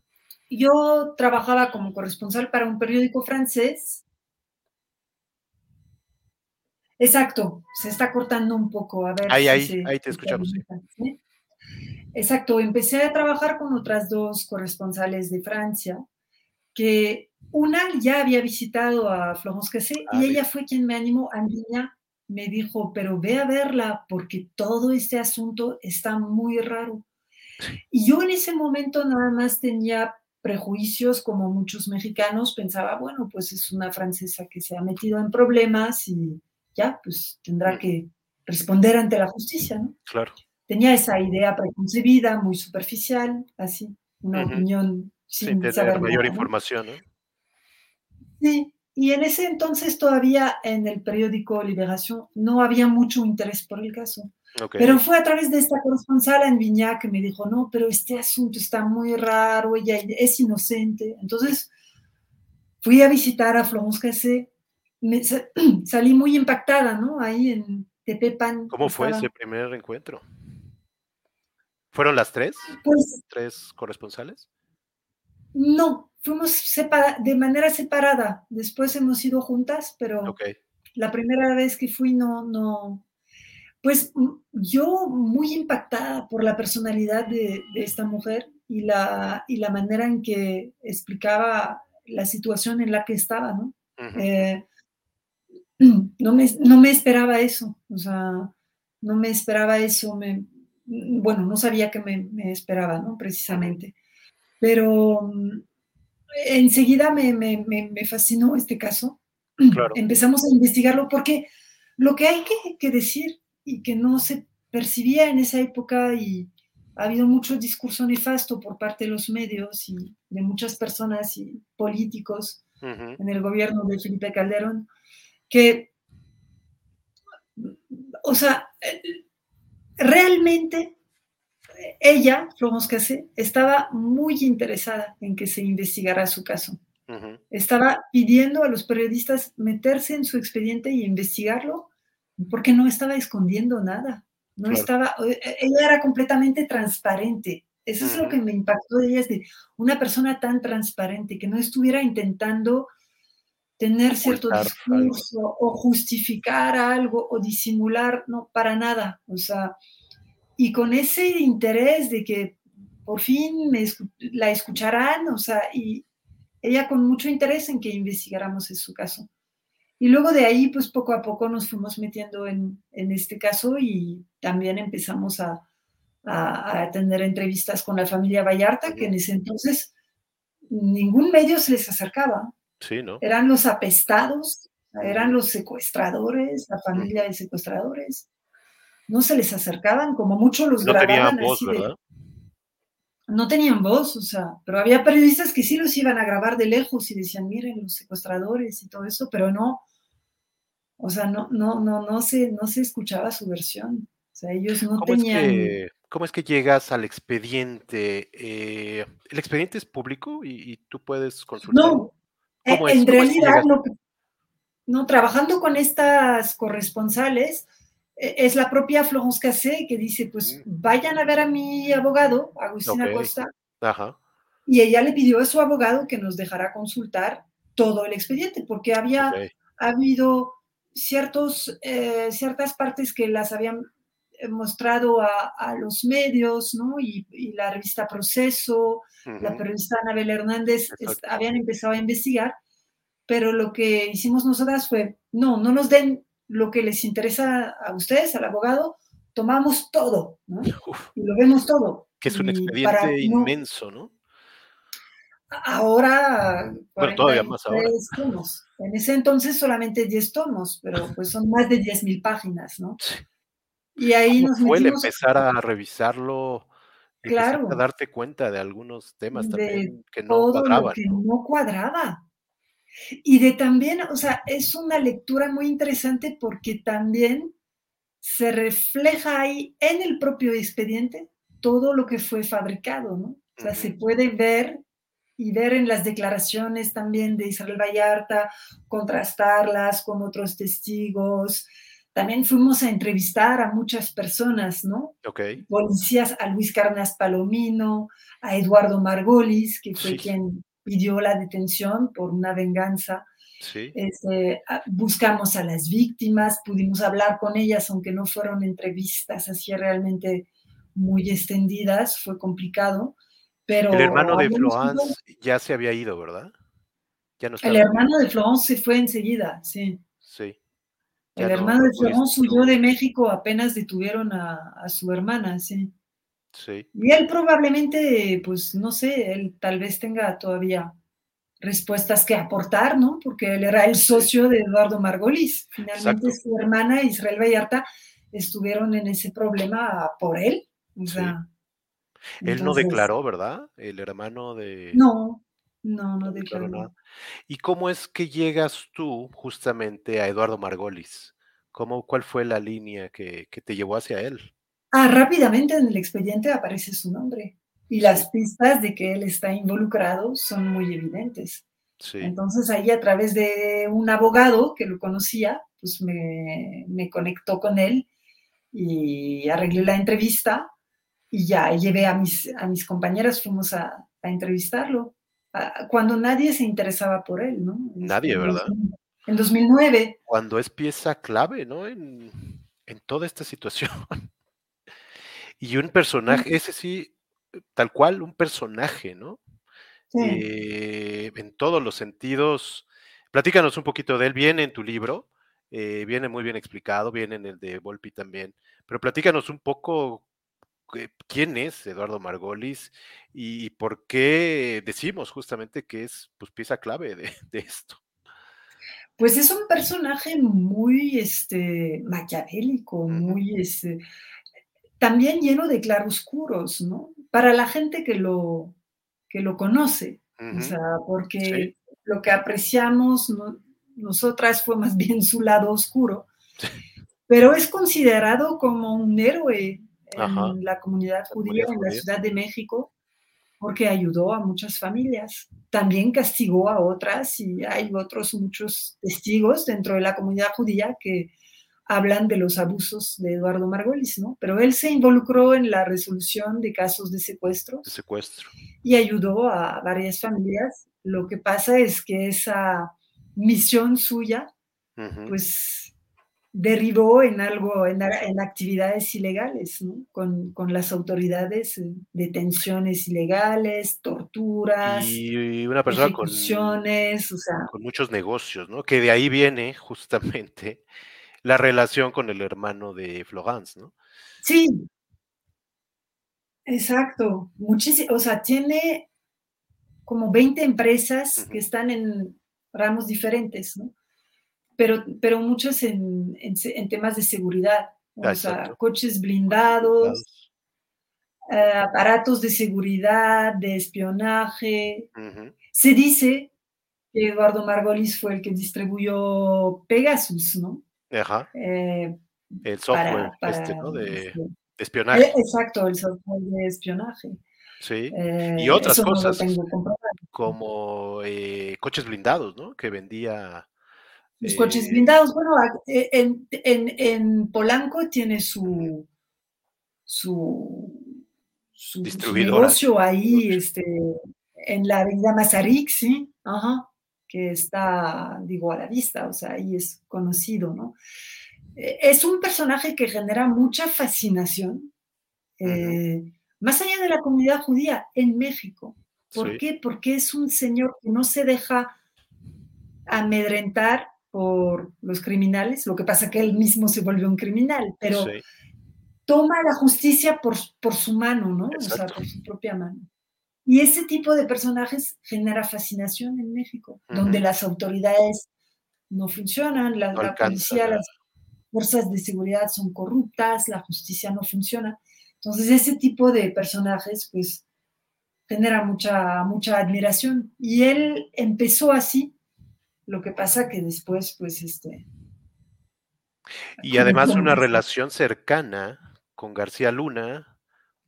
Yo trabajaba como corresponsal para un periódico francés. Exacto, se está cortando un poco. A ver ahí, ahí, ahí te escuchamos. Exacto, empecé a trabajar con otras dos corresponsales de Francia que una ya había visitado a Florence Cassé y ah, ella fue quien me animó. Andiña me dijo, pero ve a verla porque todo este asunto está muy raro. Y yo en ese momento nada más tenía prejuicios como muchos mexicanos, pensaba, bueno, pues es una francesa que se ha metido en problemas y ya, pues tendrá mm. que responder ante la justicia, ¿no? Claro. Tenía esa idea preconcebida, muy superficial, así, una opinión sin, tener mayor información, ¿no? Sí, y en ese entonces todavía en el periódico Liberación no había mucho interés por el caso. Pero fue a través de esta corresponsal en Viña que me dijo, no, pero este asunto está muy raro, ella es inocente. Entonces fui a visitar a Florence Cassé, me, salí muy impactada, ¿no? Ahí en Tepepan. ¿Cómo fue ese primer encuentro? ¿Fueron las tres? Pues, ¿Tres corresponsales? No, fuimos de manera separada. Después hemos ido juntas, pero la primera vez que fui no, no, pues yo muy impactada por la personalidad de, esta mujer y la, y la manera en que explicaba la situación en la que estaba, ¿no? Eh, no, me, no me esperaba eso, o sea, no me esperaba eso, me, bueno, no sabía que me, me esperaba, ¿no? Precisamente. Pero enseguida me, me, me, fascinó este caso. Empezamos a investigarlo porque lo que hay que, decir y que no se percibía en esa época y ha habido mucho discurso nefasto por parte de los medios y de muchas personas y políticos en el gobierno de Felipe Calderón, que, o sea, realmente ella, Florence Cassé, estaba muy interesada en que se investigara su caso. Estaba pidiendo a los periodistas meterse en su expediente y investigarlo porque no estaba escondiendo nada. No estaba, e, e, ella era completamente transparente. Eso es lo que me impactó de ella, es de una persona tan transparente que no estuviera intentando tener cierto discurso o justificar algo o disimular, no, para nada. O sea, y con ese interés de que por fin la escucharán, o sea, y ella con mucho interés en que investigáramos en su caso. Y luego de ahí, pues poco a poco nos fuimos metiendo en, este caso y también empezamos a, a, tener entrevistas con la familia Vallarta, que en ese entonces ningún medio se les acercaba. Sí, ¿no? Eran los apestados, eran los secuestradores, la familia de secuestradores no se les acercaban, como muchos los no grababan. Voz, ¿verdad? no tenían voz, o sea, pero había periodistas que sí los iban a grabar de lejos y decían, miren los secuestradores y todo eso, pero no, o sea, no, no, no, no se, no se escuchaba su versión. O sea, ellos no tenían. ¿Cómo es que llegas al expediente? Eh, ¿El expediente es público y, tú puedes consultar? No, eh, en realidad, no, trabajando con estas corresponsales, e, es la propia Florence Cassé que dice, pues mm. vayan a ver a mi abogado, Agustina Costa. Ajá. Y ella le pidió a su abogado que nos dejara consultar todo el expediente, porque había habido ciertos, eh, ciertas partes que las habían mostrado a, los medios, ¿no? Y, la revista Proceso, la periodista Anabel Hernández habían empezado a investigar, pero lo que hicimos nosotras fue, no, no nos den lo que les interesa a ustedes, al abogado, tomamos todo, ¿no? Y lo vemos todo. Que es un expediente inmenso, ¿no? Ahora, bueno, todavía más ahora. Tomos. En ese entonces solamente 10 tomos, pero pues son más de 10.000 páginas, ¿no? Y ahí nos fue empezar a revisarlo claro, a darte cuenta de algunos temas también que no cuadraban. que ¿no? cuadraba. Y de también, o sea, es una lectura muy interesante porque también se refleja ahí en el propio expediente todo lo que fue fabricado, ¿no? O sea, se puede ver y ver en las declaraciones también de Israel Vallarta, contrastarlas con otros testigos, también fuimos a entrevistar a muchas personas, ¿no? Okay. Policías, a Luis Carnas Palomino, a Eduardo Margolis, que fue quien pidió la detención por una venganza. Sí. Este, buscamos a las víctimas, pudimos hablar con ellas, aunque no fueron entrevistas así realmente muy extendidas, fue complicado. Pero el hermano de Florence ya se había ido, ¿verdad? Ya no el hermano de Florence se fue enseguida, sí. Sí. El hermano de Florence huyó de México, apenas detuvieron a, su hermana, sí. Sí. Y él probablemente, pues no sé, él tal vez tenga todavía respuestas que aportar, ¿no? Porque él era el socio de Eduardo Margolis. Finalmente su hermana Israel Vallarta estuvieron en ese problema por él. O sea, él no declaró, ¿verdad? El hermano de... No, no, no, declaró. Nada. ¿Y cómo es que llegas tú justamente a Eduardo Margolis? ¿Cómo, ¿Cuál fue la línea que, te llevó hacia él? Ah, rápidamente en el expediente aparece su nombre y las pistas de que él está involucrado son muy evidentes. Sí. Entonces ahí a través de un abogado que lo conocía, pues me, me conectó con él y arreglé la entrevista y ya llevé a mis, a mis compañeras, fuimos a, a entrevistarlo cuando nadie se interesaba por él, ¿no? Nadie, este, ¿verdad? En 2009. Cuando es pieza clave, ¿no? En, toda esta situación. y un personaje, ese sí, tal cual, un personaje, ¿no? Eh, en todos los sentidos. Platícanos un poquito de él, viene en tu libro, eh, viene muy bien explicado, viene en el de Volpi también, pero platícanos un poco quién es Eduardo Margolis y por qué decimos justamente que es pues, pieza clave de, esto. Pues es un personaje muy este, maquiavélico, muy este, también lleno de claroscuros, ¿no? Para la gente que lo, que lo conoce, o sea, porque lo que apreciamos nosotras fue más bien su lado oscuro, pero es considerado como un héroe en la comunidad judía en la Ciudad de México porque ayudó a muchas familias. También castigó a otras y hay otros muchos testigos dentro de la comunidad judía que hablan de los abusos de Eduardo Margolis, ¿no? Pero él se involucró en la resolución de casos de secuestro. De secuestro. Y ayudó a varias familias. Lo que pasa es que esa misión suya, pues derivó en algo, en, actividades ilegales, ¿no? con, las autoridades, eh, detenciones ilegales, torturas, y una persona con, con muchos negocios, ¿no? Que de ahí viene justamente la relación con el hermano de Florence, ¿no? Sí, exacto, muchísimo, o sea, tiene como 20 empresas que están en ramos diferentes, ¿no? Pero, pero muchos en, en, temas de seguridad, o sea, coches blindados, eh, aparatos de seguridad, de espionaje. Se dice que Eduardo Margolis fue el que distribuyó Pegasus, ¿no? Ajá. Eh, el software este, ¿no? De, este, espionaje. Eh, exacto, el software de espionaje. Sí. y otras cosas. como coches blindados, ¿no? Que vendía. Los coches blindados, bueno, en, en, en Polanco tiene su, su su, negocio ahí este, en la avenida Mazarix, ¿sí? Ajá, que está, digo, a la vista, o sea, ahí es conocido, ¿no? Eh, es un personaje que genera mucha fascinación, eh, más allá de la comunidad judía, en México. ¿Por qué? Porque es un señor que no se deja amedrentar por los criminales, lo que pasa que él mismo se volvió un criminal, pero toma la justicia por, por su mano, ¿no? O sea, por su propia mano. Y ese tipo de personajes genera fascinación en México, donde las autoridades no funcionan, la, policía, las fuerzas de seguridad son corruptas, la justicia no funciona. Entonces, ese tipo de personajes, pues, genera mucha, mucha admiración. Y él empezó así, lo que pasa que después, pues, este... Y además una relación cercana con García Luna,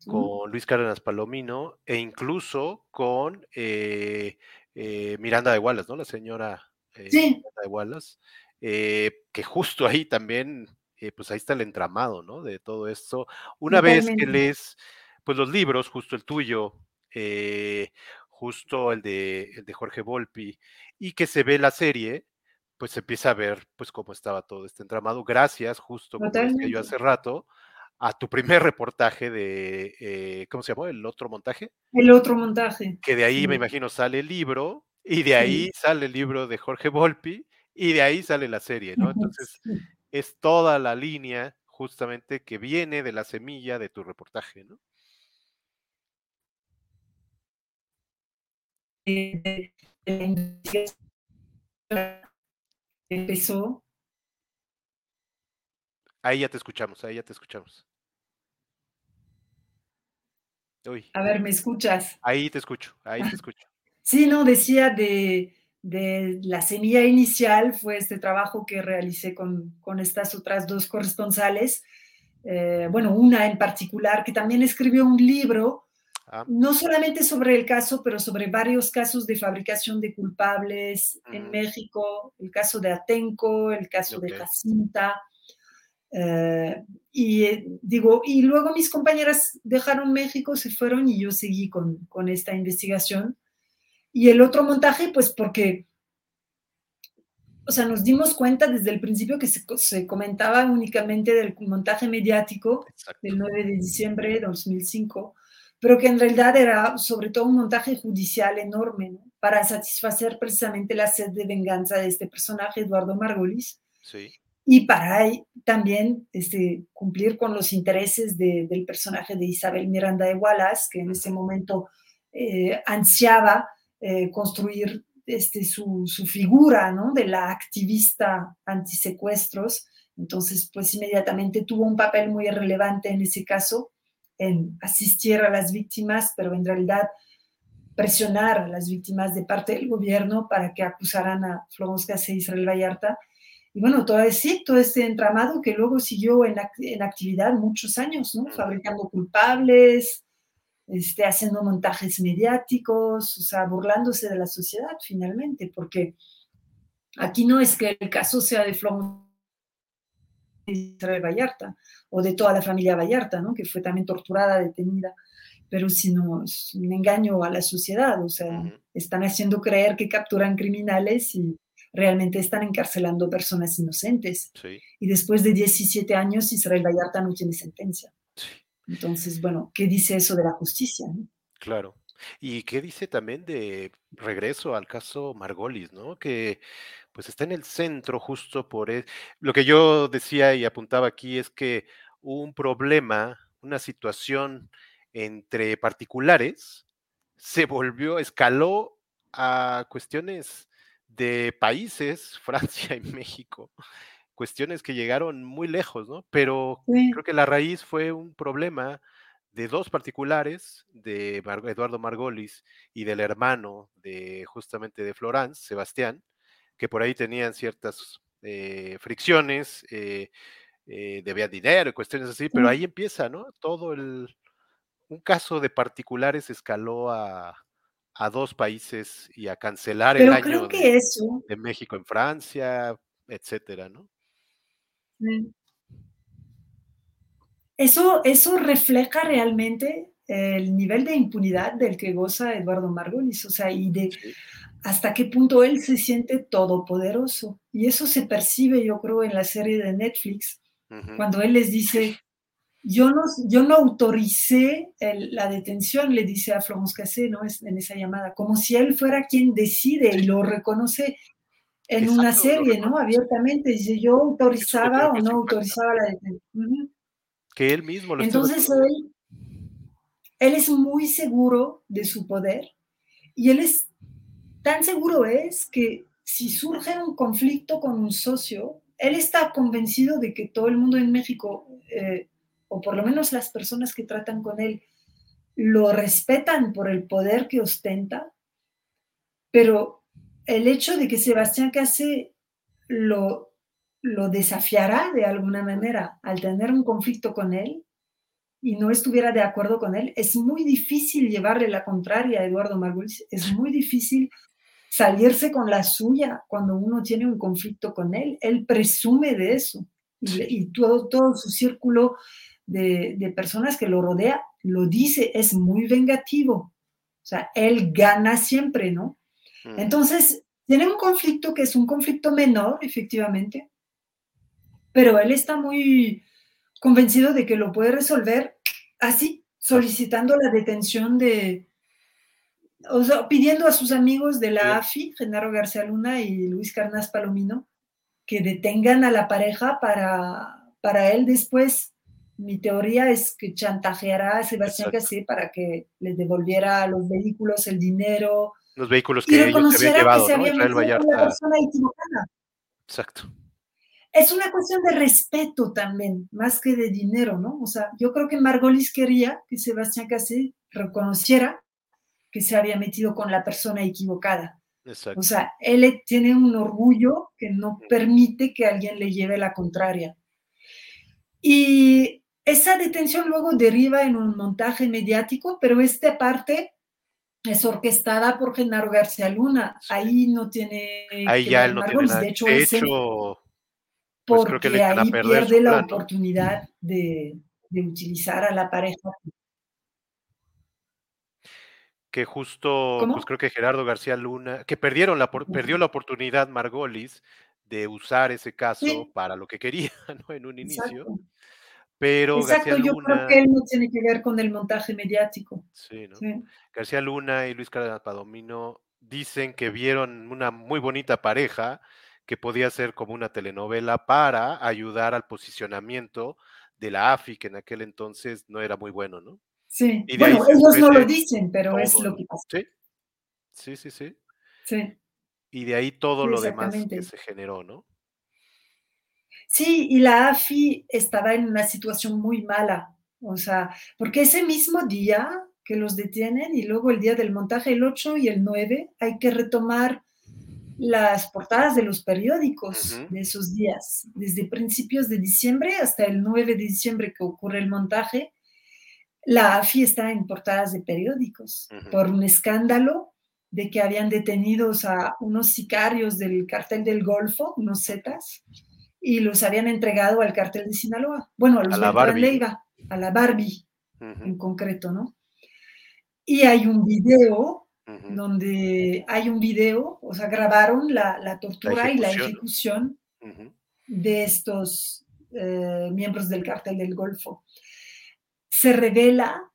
con Luis Cárdenas Palomino e incluso con eh, eh, Miranda de Wallace, ¿no? La señora eh, Miranda de Wallace, que justo ahí también, pues ahí está el entramado, ¿no? De todo esto. Una vez que lees, pues los libros, justo el tuyo, justo el de, el de Jorge Volpi, y que se ve la serie, pues se empieza a ver pues cómo estaba todo este entramado. Gracias, justo como decía yo hace rato, a tu primer reportaje de, eh, ¿cómo se llamó? ¿El otro montaje? El otro montaje. Que de ahí me imagino sale el libro y de ahí sale el libro de Jorge Volpi y de ahí sale la serie, ¿no? Entonces es toda la línea justamente que viene de la semilla de tu reportaje, ¿no? Empezó Ahí ya te escuchamos, ahí ya te escuchamos. A ver, ¿me escuchas? Ahí te escucho, ahí te escucho. Sí, no, decía de, la semilla inicial, fue este trabajo que realicé con, estas otras dos corresponsales. Eh, bueno, una en particular que también escribió un libro, ah. no solamente sobre el caso, pero sobre varios casos de fabricación de culpables en. México, el caso de Atenco, el caso de Jacinta, eh, y eh, digo, y luego mis compañeras dejaron México, se fueron y yo seguí con, con esta investigación. Y el otro montaje, pues porque, o sea, nos dimos cuenta desde el principio que se, se comentaba únicamente del montaje mediático del 9 de diciembre de 2005, pero que en realidad era sobre todo un montaje judicial enorme, para satisfacer precisamente la sed de venganza de este personaje, Eduardo Margolis. Sí y para también este, cumplir con los intereses del personaje de Isabel Miranda de Wallace, que en ese momento eh, ansiaba eh, construir este, su, su, figura ¿no? de la activista antisecuestros. Entonces, pues inmediatamente tuvo un papel muy relevante en ese caso, en asistir a las víctimas, pero en realidad presionar a las víctimas de parte del gobierno para que acusaran a Florence Cassé e Israel Vallarta y bueno, todo, sí, todo este entramado que luego siguió en, en actividad muchos años, ¿no? Fabricando culpables, este, haciendo montajes mediáticos, o sea, burlándose de la sociedad finalmente, porque aquí no es que el caso sea de Flor Israel Vallarta o de toda la familia Vallarta, ¿no? Que fue también torturada, detenida, pero sino es un engaño a la sociedad, o sea, están haciendo creer que capturan criminales y realmente están encarcelando personas inocentes. Y después de 17 años, Israel Vallarta no tiene sentencia. Entonces, bueno, ¿qué dice eso de la justicia? Claro. ¿Y qué dice también de regreso al caso Margolis, ¿no? Que pues está en el centro justo por... E, lo que yo decía y apuntaba aquí es que un problema, una situación entre particulares, se volvió, escaló a cuestiones de países, Francia y México, cuestiones que llegaron muy lejos, ¿no? Pero creo que la raíz fue un problema de dos particulares, de Eduardo Margolis y del hermano de justamente de Florence, Sebastián, que por ahí tenían ciertas eh, fricciones, eh, eh, debían dinero y cuestiones así, pero ahí empieza, ¿no? Todo el, un caso de particulares escaló a, a dos países y a cancelar el año de, de, México en Francia, etcétera, ¿no? Eso, eso refleja realmente el nivel de impunidad del que goza Eduardo Margolis, o sea, y de hasta qué punto él se siente todopoderoso. Y eso se percibe, yo creo, en la serie de Netflix, cuando él les dice, yo no, yo no autoricé la detención, le dice a Florence Cassé, ¿no? En esa llamada, como si él fuera quien decide y lo reconoce en una serie, ¿no? Abiertamente, dice, yo autorizaba o no autorizaba la detención. Que él mismo lo Entonces él, él es muy seguro de su poder y él es tan seguro es que si surge un conflicto con un socio, él está convencido de que todo el mundo en México, eh, o por lo menos las personas que tratan con él, lo respetan por el poder que ostenta, pero el hecho de que Sebastián Case lo, lo desafiará de alguna manera al tener un conflicto con él y no estuviera de acuerdo con él, es muy difícil llevarle la contraria a Eduardo Margulis, es muy difícil salirse con la suya cuando uno tiene un conflicto con él. Él presume de eso y, todo, todo su círculo de, de, personas que lo rodea lo dice, es muy vengativo. O sea, él gana siempre, ¿no? Mm. Entonces, tiene un conflicto que es un conflicto menor, efectivamente, pero él está muy convencido de que lo puede resolver así, solicitando la detención de, o sea, pidiendo a sus amigos de la AFI, Genaro García Luna y Luis Carnás Palomino, que detengan a la pareja para, para él después. Mi teoría es que chantajeará a Sebastián Casé para que le devolviera los vehículos, el dinero. Los vehículos que ellos habían llevado, que se ¿no? persona equivocada. Exacto es una cuestión de respeto también, más que de dinero, ¿no? O sea, yo creo que Margolis quería que Sebastián Cassé reconociera que se había metido con la persona equivocada. Exacto. O sea, él tiene un orgullo que no permite que alguien le lleve la contraria. Y esa detención luego deriva en un montaje mediático, pero esta parte es orquestada por Genaro García Luna. Ahí no tiene. Ahí ya él no tiene nada. De hecho, de hecho pues porque ahí pierde la oportunidad de, utilizar a la pareja. Que justo, pues creo que Gerardo García Luna, que perdieron la, perdió la oportunidad Margolis de usar ese caso para lo que quería, ¿no? En un inicio. Pero Exacto, García yo creo que él no tiene que ver con el montaje mediático. Sí, ¿no? García Luna y Luis Cárdenas Padomino dicen que vieron una muy bonita pareja que podía ser como una telenovela para ayudar al posicionamiento de la AFI, que en aquel entonces no era muy bueno, ¿no? Sí, bueno, ellos no lo dicen, pero es lo que pasa. Sí, sí, sí, sí. Y de ahí todo lo demás que se generó, ¿no? Sí, y la AFI estaba en una situación muy mala, o sea, porque ese mismo día que los detienen y luego el día del montaje, el 8 y el 9, hay que retomar las portadas de los periódicos de esos días, desde principios de diciembre hasta el 9 de diciembre que ocurre el montaje, la AFI está en portadas de periódicos por un escándalo de que habían detenidos a unos sicarios del cartel del Golfo, unos zetas, y los habían entregado al cartel de Sinaloa. Bueno, a los de la Leiva, a la Barbie en concreto, ¿no? Y hay un video donde hay un video, o sea, grabaron la, tortura y la ejecución de estos eh, miembros del cartel del Golfo. Se revela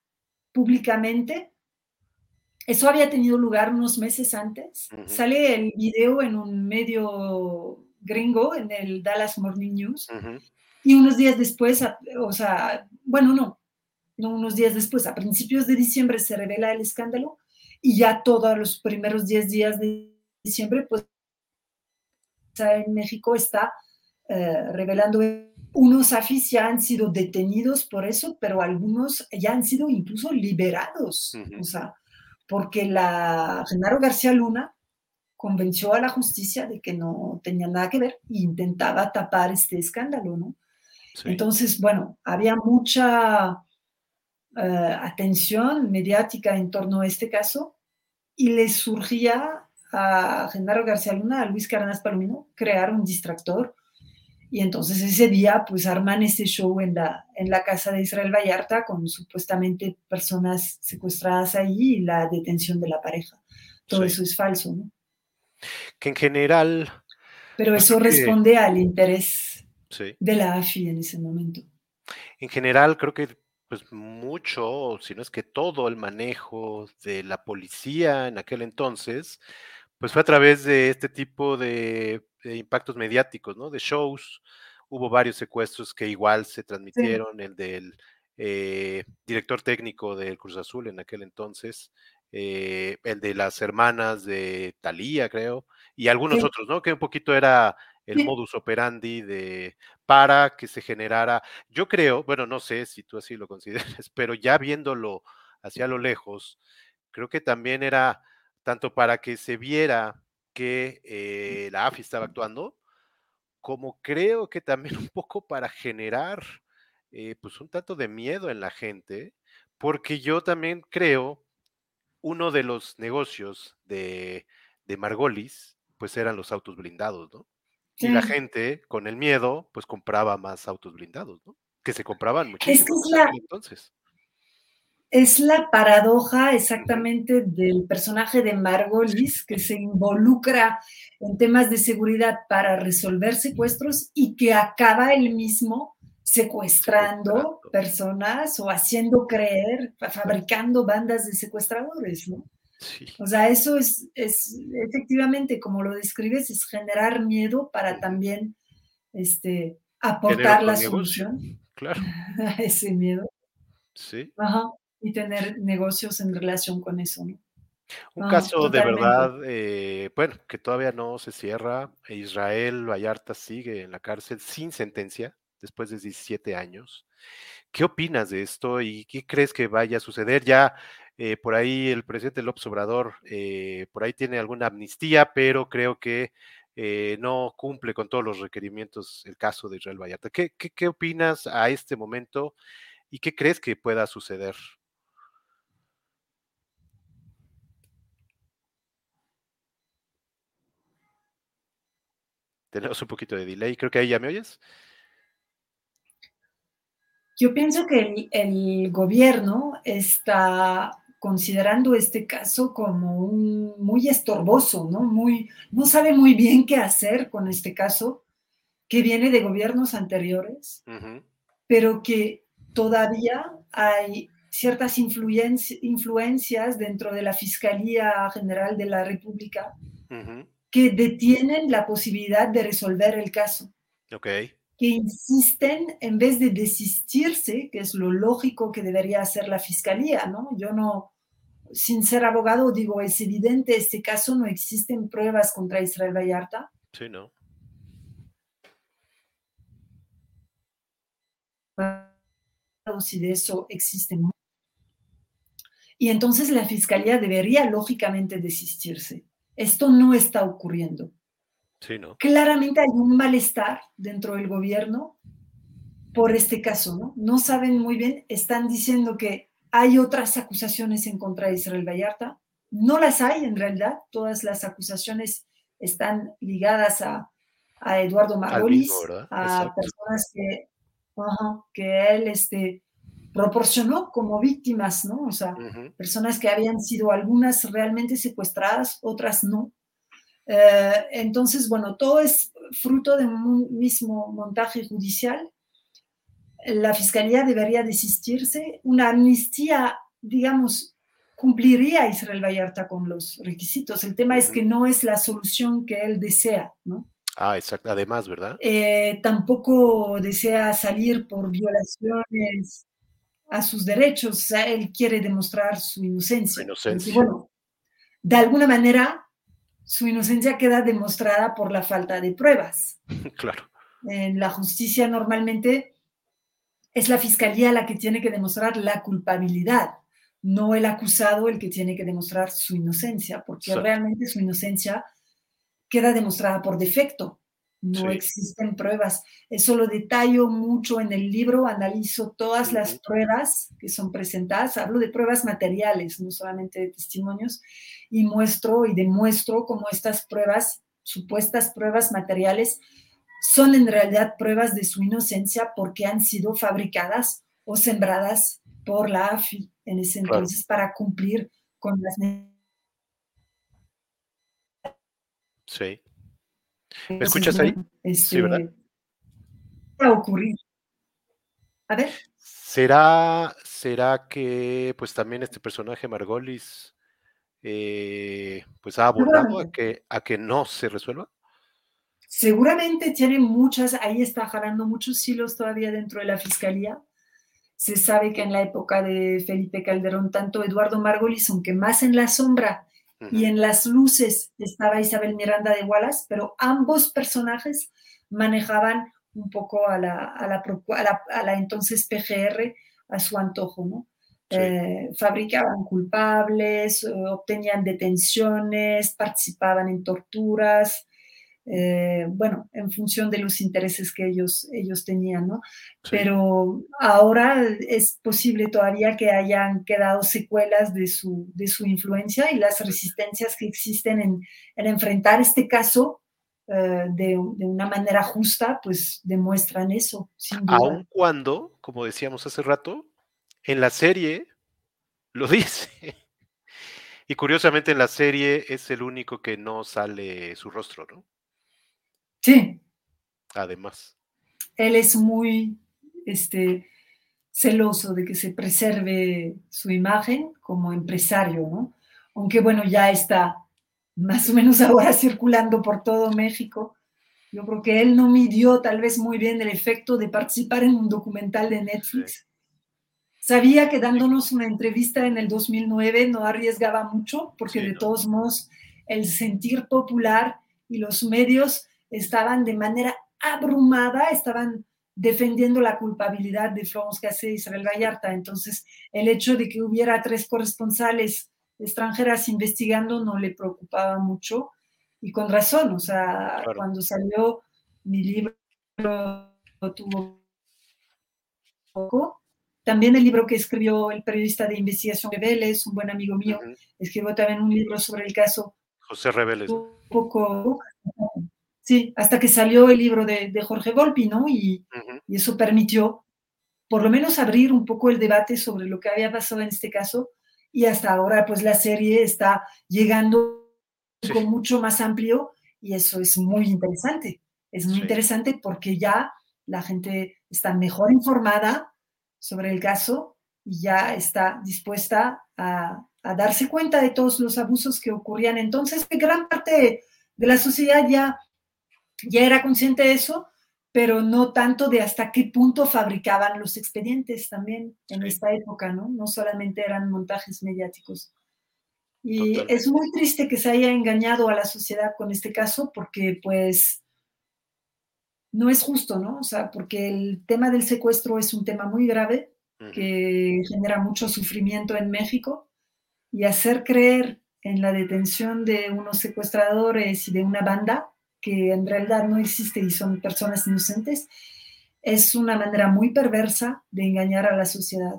públicamente, eso había tenido lugar unos meses antes, sale el video en un medio gringo, en el Dallas Morning News, y unos días después, o sea, bueno, no, no unos días después, a principios de diciembre se revela el escándalo y ya todos los primeros 10 días de diciembre, pues en México está eh, revelando unos afis ya han sido detenidos por eso, pero algunos ya han sido incluso liberados. O sea, porque la Genaro García Luna convenció a la justicia de que no tenía nada que ver e intentaba tapar este escándalo, ¿no? Entonces, bueno, había mucha eh, atención mediática en torno a este caso y le surgía a Genaro García Luna, a Luis Cárdenas Palomino, crear un distractor. Y entonces ese día, pues arman ese show en la, en la casa de Israel Vallarta con supuestamente personas secuestradas allí y la detención de la pareja. Todo eso es falso, ¿no? que en general... Pero eso responde al interés de la AFI en ese momento. En general, creo que pues mucho, si no es que todo el manejo de la policía en aquel entonces, pues fue a través de este tipo de, impactos mediáticos, ¿no? De shows. Hubo varios secuestros que igual se transmitieron, el del eh, director técnico del Cruz Azul en aquel entonces, eh, el de las hermanas de Talía, creo, y algunos otros, ¿no? Que un poquito era el modus operandi de para que se generara, yo creo, bueno, no sé si tú así lo consideres, pero ya viéndolo hacia lo lejos, creo que también era tanto para que se viera que eh, la AFI estaba actuando, como creo que también un poco para generar eh, pues un tanto de miedo en la gente, porque yo también creo uno de los negocios de, Margolis, pues eran los autos blindados, ¿no? Y la gente, con el miedo, pues compraba más autos blindados, ¿no? Que se compraban muchísimo es la, entonces. Es la paradoja exactamente del personaje de Margolis que se involucra en temas de seguridad para resolver secuestros y que acaba él mismo secuestrando personas o haciendo creer, fabricando bandas de secuestradores, ¿no? O sea, eso es, es, efectivamente, como lo describes, es generar miedo para también este, aportar la solución claro. a ese miedo. Sí. Ajá. Y tener negocios en relación con eso, ¿no? Un caso de verdad, eh, bueno, que todavía no se cierra. Israel Vallarta sigue en la cárcel sin sentencia después de 17 años. ¿Qué opinas de esto y qué crees que vaya a suceder? Ya eh, por ahí el presidente López Obrador, eh, por ahí tiene alguna amnistía, pero creo que eh, no cumple con todos los requerimientos el caso de Israel Vallarta. ¿Qué, qué opinas a este momento y qué crees que pueda suceder? Tenemos un poquito de delay, creo que ahí ya me oyes. Yo pienso que el, gobierno está considerando este caso como un, muy estorboso, ¿no? Muy, no sabe muy bien qué hacer con este caso, que viene de gobiernos anteriores, pero que todavía hay ciertas influencias dentro de la Fiscalía General de la República que detienen la posibilidad de resolver el caso. Okay que insisten en vez de desistirse, que es lo lógico que debería hacer la fiscalía, ¿no? Yo no, sin ser abogado, digo, es evidente, este caso no existen pruebas contra Israel Vallarta. Sí, no. Si de eso existen. Y entonces la fiscalía debería lógicamente desistirse. Esto no está ocurriendo. Claramente hay un malestar dentro del gobierno por este caso, ¿no? No saben muy bien, están diciendo que hay otras acusaciones en contra de Israel Vallarta. No las hay en realidad, todas las acusaciones están ligadas a, Eduardo Margolis, a personas que, que él este, proporcionó como víctimas, ¿no? O sea, personas que habían sido algunas realmente secuestradas, otras no. Eh, entonces, bueno, todo es fruto de un mismo montaje judicial. La fiscalía debería desistirse. Una amnistía, digamos, cumpliría Israel Vallarta con los requisitos. El tema es que no es la solución que él desea, ¿no? Ah, exacto. Además, ¿verdad? Eh, tampoco desea salir por violaciones a sus derechos. Él quiere demostrar su inocencia. inocencia. bueno, de alguna manera su inocencia queda demostrada por la falta de pruebas. Claro. En la justicia normalmente es la fiscalía la que tiene que demostrar la culpabilidad, no el acusado el que tiene que demostrar su inocencia, porque realmente su inocencia queda demostrada por defecto. No existen pruebas. Eso lo detallo mucho en el libro, analizo todas las pruebas que son presentadas, hablo de pruebas materiales, no solamente de testimonios, y muestro y demuestro cómo estas pruebas, supuestas pruebas materiales, son en realidad pruebas de su inocencia porque han sido fabricadas o sembradas por la AFI en ese entonces para cumplir con las Sí. ¿Me escuchas ahí? sí, este, ¿verdad? Va a ocurrir. A ver. ¿Será, ¿Será que pues también este personaje Margolis eh, pues ha abordado a que, a que no se resuelva? Seguramente tiene muchas, ahí está jalando muchos hilos todavía dentro de la fiscalía. Se sabe que en la época de Felipe Calderón, tanto Eduardo Margolis, aunque más en la sombra, y en las luces estaba Isabel Miranda de Wallace, pero ambos personajes manejaban un poco a la, a la, a la, entonces PGR a su antojo, ¿no? Eh, fabricaban culpables, eh, obtenían detenciones, participaban en torturas, eh, bueno, en función de los intereses que ellos, ellos tenían, ¿no? Pero ahora es posible todavía que hayan quedado secuelas de su, de su influencia y las resistencias que existen en, enfrentar este caso eh, de, una manera justa, pues demuestran eso. Aun cuando, como decíamos hace rato, en la serie lo dice. Y curiosamente en la serie es el único que no sale su rostro, ¿no? Sí. Además. Él es muy este, celoso de que se preserve su imagen como empresario, ¿no? Aunque bueno, ya está más o menos ahora circulando por todo México. Yo creo que él no midió tal vez muy bien el efecto de participar en un documental de Netflix. Sabía que dándonos una entrevista en el 2009 no arriesgaba mucho, porque de todos modos el sentir popular y los medios estaban de manera abrumada, estaban defendiendo la culpabilidad de Florence Cassé y Israel Vallarta. Entonces, el hecho de que hubiera tres corresponsales extranjeras investigando no le preocupaba mucho y con razón, o sea, cuando salió mi libro tuvo poco. También el libro que escribió el periodista de investigación Reveles, un buen amigo mío, escribió también un libro sobre el caso. José Reveles. Poco, Sí, hasta que salió el libro de, Jorge Volpi, ¿no? Y, eso permitió por lo menos abrir un poco el debate sobre lo que había pasado en este caso. Y hasta ahora, pues la serie está llegando con mucho más amplio y eso es muy interesante. Es muy interesante porque ya la gente está mejor informada sobre el caso y ya está dispuesta a, a darse cuenta de todos los abusos que ocurrían. Entonces, gran parte de la sociedad ya ya era consciente de eso, pero no tanto de hasta qué punto fabricaban los expedientes también en esta época, ¿no? No solamente eran montajes mediáticos. Y es muy triste que se haya engañado a la sociedad con este caso porque pues no es justo, ¿no? O sea, porque el tema del secuestro es un tema muy grave que genera mucho sufrimiento en México y hacer creer en la detención de unos secuestradores y de una banda que en realidad no existe y son personas inocentes, es una manera muy perversa de engañar a la sociedad,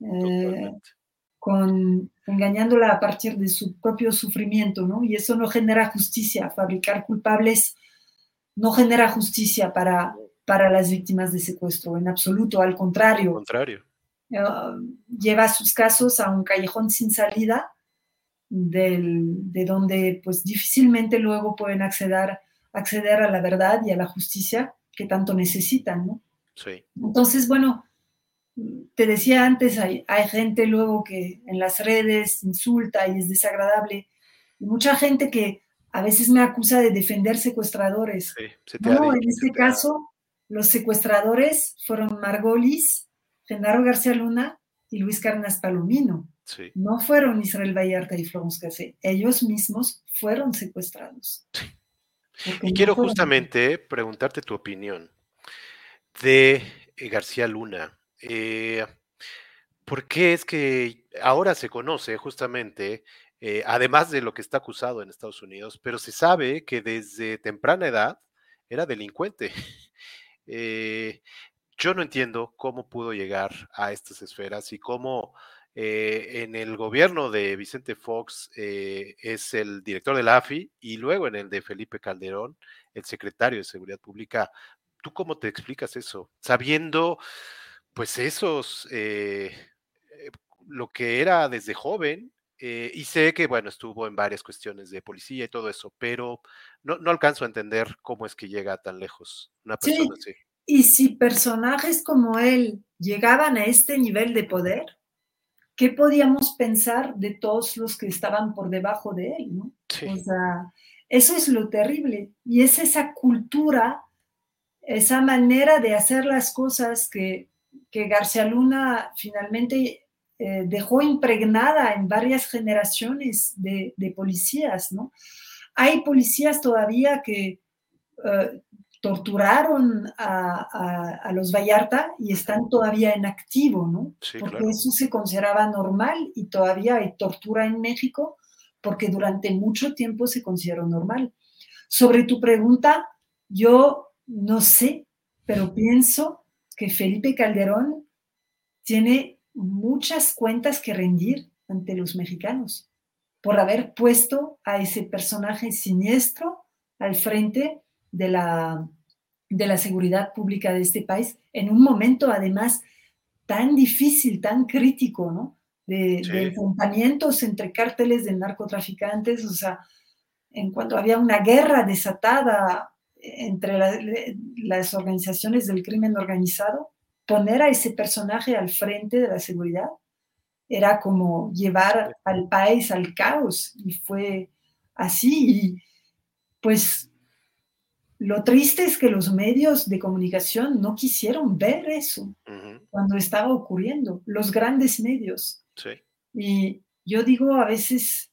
eh, con, engañándola a partir de su propio sufrimiento, ¿no? Y eso no genera justicia, fabricar culpables no genera justicia para, para las víctimas de secuestro, en absoluto, al contrario. contrario. Eh, lleva sus casos a un callejón sin salida, de donde pues difícilmente luego pueden acceder acceder a la verdad y a la justicia que tanto necesitan, ¿no? Sí. Entonces, bueno, te decía antes, hay, gente luego que en las redes insulta y es desagradable. Y mucha gente que a veces me acusa de defender secuestradores. Sí, no, en este caso, los secuestradores fueron Margolis, Genaro García Luna y Luis Carnas Palomino. Sí. No fueron Israel Vallarta y Florence Cassé. Ellos mismos fueron secuestrados. Sí. Y quiero justamente preguntarte tu opinión de eh, García Luna. Eh, ¿Por qué es que ahora se conoce justamente, eh, además de lo que está acusado en Estados Unidos, pero se sabe que desde temprana edad era delincuente? yo no entiendo cómo pudo llegar a estas esferas y cómo en el gobierno de Vicente Fox es el director de la AFI y luego en el de Felipe Calderón, el secretario de Seguridad Pública. ¿Tú cómo te explicas eso? Sabiendo, pues, esos, eh, eh, lo que era desde joven, eh, y sé que, bueno, estuvo en varias cuestiones de policía y todo eso, pero no, no alcanzo a entender cómo es que llega tan lejos una persona así. Y si personajes como él llegaban a este nivel de poder, ¿qué podíamos pensar de todos los que estaban por debajo de él? ¿no? O sea, eso es lo terrible. Y es esa cultura esa manera de hacer las cosas que, García Luna finalmente eh, dejó impregnada en varias generaciones de, policías, ¿no? Hay policías todavía que eh, torturaron a, los Vallarta y están todavía en activo, ¿no? porque eso se consideraba normal y todavía hay tortura en México porque durante mucho tiempo se consideró normal. Sobre tu pregunta, yo no sé, pero pienso que Felipe Calderón tiene muchas cuentas que rendir ante los mexicanos por haber puesto a ese personaje siniestro al frente de la, de la seguridad pública de este país en un momento además tan difícil, tan crítico, ¿no? De, de, enfrentamientos entre cárteles de narcotraficantes, o sea, en cuanto había una guerra desatada entre las organizaciones del crimen organizado, poner a ese personaje al frente de la seguridad era como llevar al país al caos y fue así. Y pues lo triste es que los medios de comunicación no quisieron ver eso cuando estaba ocurriendo, los grandes medios. Y yo digo a veces,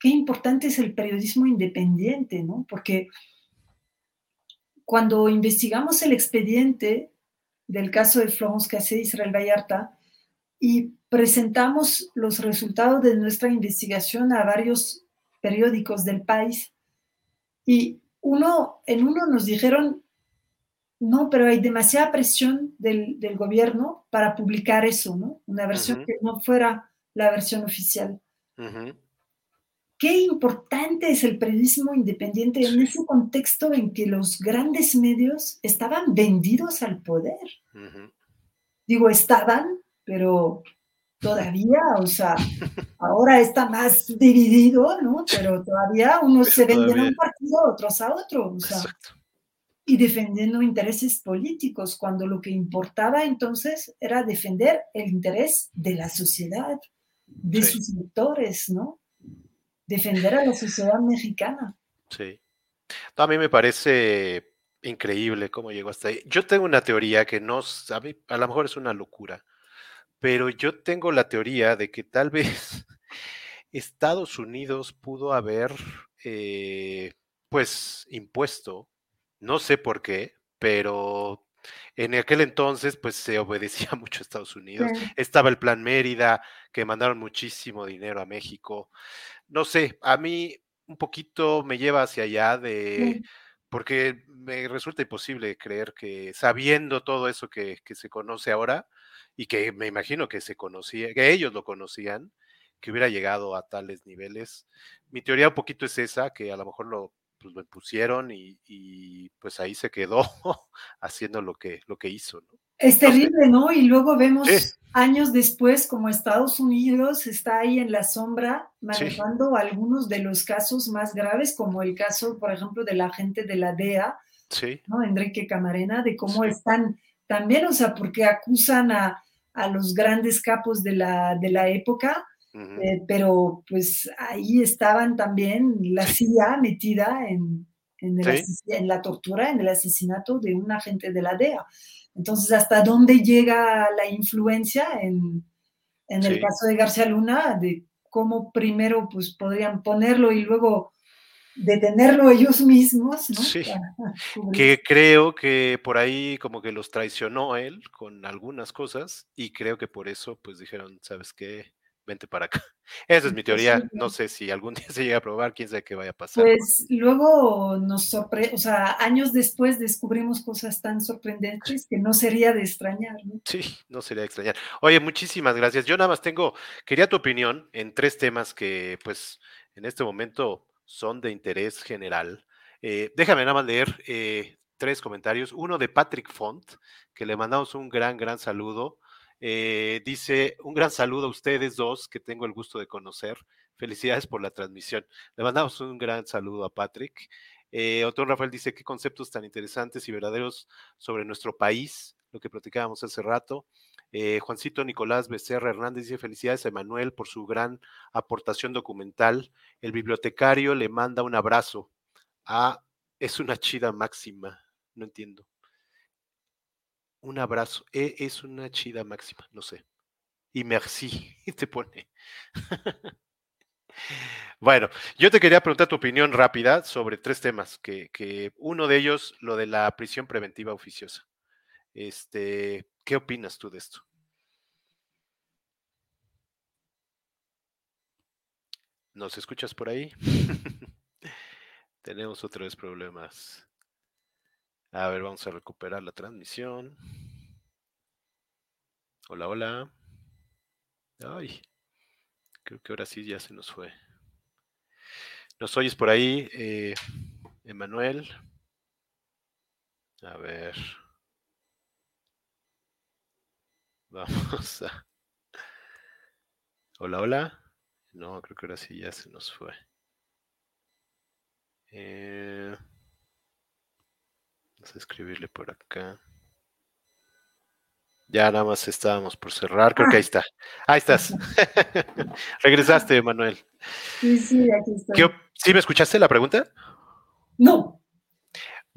qué importante es el periodismo independiente, ¿no? Porque cuando investigamos el expediente del caso de Florence Cassé y Israel Vallarta y presentamos los resultados de nuestra investigación a varios periódicos del país, y uno, en uno nos dijeron, no, pero hay demasiada presión del, gobierno para publicar eso, ¿no? Una versión que no fuera la versión oficial qué importante es el periodismo independiente en ese contexto en que los grandes medios estaban vendidos al poder. Digo, estaban, pero todavía, o sea, ahora está más dividido, ¿no? Pero todavía unos se venden a un partido, otros a otro, o sea, y defendiendo intereses políticos, cuando lo que importaba entonces era defender el interés de la sociedad, de sus sectores, ¿no? defender a la sociedad mexicana. Sí. a mí me parece increíble cómo llegó hasta ahí. Yo tengo una teoría que no, a, a lo mejor es una locura, pero yo tengo la teoría de que tal vez Estados Unidos pudo haber, eh, pues, impuesto, no sé por qué, pero en aquel entonces, pues se obedecía mucho a Estados Unidos. Estaba el Plan Mérida, que mandaron muchísimo dinero a México. No sé, a mí un poquito me lleva hacia allá de, porque me resulta imposible creer que sabiendo todo eso que, se conoce ahora y que me imagino que se conocía, que ellos lo conocían, que hubiera llegado a tales niveles. Mi teoría un poquito es esa, que a lo mejor lo, pues, lo impusieron y, y, pues ahí se quedó haciendo lo que, lo que hizo, ¿no? Es terrible, ¿no? Y luego vemos años después como Estados Unidos está ahí en la sombra manejando algunos de los casos más graves, como el caso, por ejemplo, del agente de la DEA, ¿no? Enrique Camarena, de cómo están también, o sea, porque acusan a, los grandes capos de la, de la época, eh, pero pues ahí estaban también la CIA metida en, en la tortura, en el asesinato de un agente de la DEA. Entonces, ¿hasta dónde llega la influencia en, el caso de García Luna? De cómo primero pues, podrían ponerlo y luego detenerlo ellos mismos, ¿no? Sí, que creo que por ahí como que los traicionó él con algunas cosas y creo que por eso pues dijeron, ¿sabes qué? Vente para acá. Esa es mi teoría. No sé si algún día se llega a probar, quién sabe qué vaya a pasar. Pues luego nos sorprende, o sea, años después descubrimos cosas tan sorprendentes que no sería de extrañar, ¿no? Sí, no sería de extrañar. Oye, muchísimas gracias. Yo nada más tengo, quería tu opinión en tres temas que pues en este momento son de interés general. Eh, déjame nada más leer eh, tres comentarios. Uno de Patrick Font, que le mandamos un gran, gran saludo. Eh, dice, un gran saludo a ustedes dos, que tengo el gusto de conocer. Felicidades por la transmisión. Le mandamos un gran saludo a Patrick. otro Rafael dice, qué conceptos tan interesantes y verdaderos sobre nuestro país, lo que platicábamos hace rato. Juancito Nicolás Becerra Hernández dice felicidades a Emanuel por su gran aportación documental. El bibliotecario le manda un abrazo. Ah, es una chida máxima. No entiendo. Un abrazo. E, es una chida máxima. No sé. Y merci. Te pone. Bueno, yo te quería preguntar tu opinión rápida sobre tres temas, que, uno de ellos, lo de la prisión preventiva oficiosa. Este, ¿Qué opinas tú de esto? ¿Nos escuchas por ahí? Tenemos otra vez problemas. A ver, vamos a recuperar la transmisión. Hola, hola. Ay, creo que ahora sí ya se nos fue. ¿Nos oyes por ahí, eh, Emanuel? A ver. Vamos a... Hola, hola. No, creo que ahora sí ya se nos fue. Eh... Vamos a escribirle por acá. Ya nada más estábamos por cerrar. Creo que ahí está. Ahí estás. Regresaste, Manuel. Sí, sí, aquí estoy. ¿Sí me escuchaste la pregunta? No.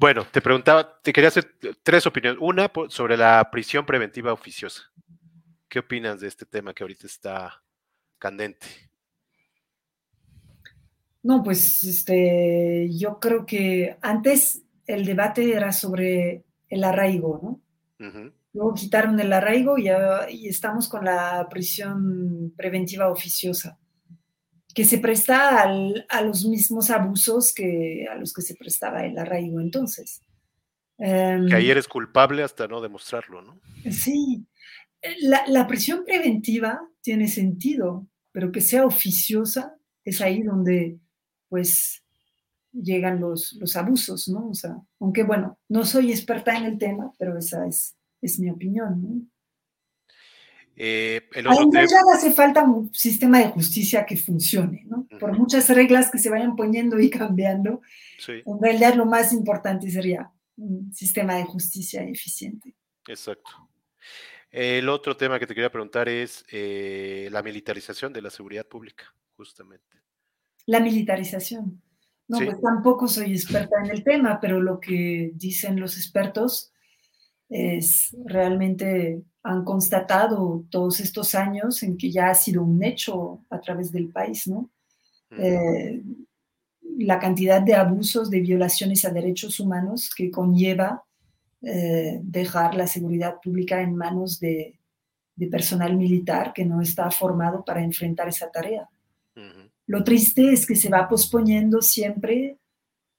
Bueno, te preguntaba, te quería hacer tres opiniones. Una sobre la prisión preventiva oficiosa. ¿Qué opinas de este tema que ahorita está candente? No, pues este, yo creo que antes el debate era sobre el arraigo, ¿no? Luego quitaron el arraigo y, y, estamos con la prisión preventiva oficiosa, que se presta a los mismos abusos que a los que se prestaba el arraigo entonces. que ahí eres culpable hasta no demostrarlo, ¿no? Sí, la, prisión preventiva tiene sentido, pero que sea oficiosa es ahí donde pues llegan los, los abusos, ¿no? O sea, aunque bueno, no soy experta en el tema, pero esa es, es mi opinión, ¿no? Eh, hace falta un sistema de justicia que funcione, ¿no? Por muchas reglas que se vayan poniendo y cambiando, en realidad lo más importante sería un sistema de justicia eficiente. Exacto. El otro tema que te quería preguntar es eh, la militarización de la seguridad pública, justamente. La militarización. No, pues tampoco soy experta en el tema, pero lo que dicen los expertos es realmente han constatado todos estos años en que ya ha sido un hecho a través del país, ¿no? Eh, la cantidad de abusos, de violaciones a derechos humanos que conlleva eh, dejar la seguridad pública en manos de, personal militar que no está formado para enfrentar esa tarea. Lo triste es que se va posponiendo siempre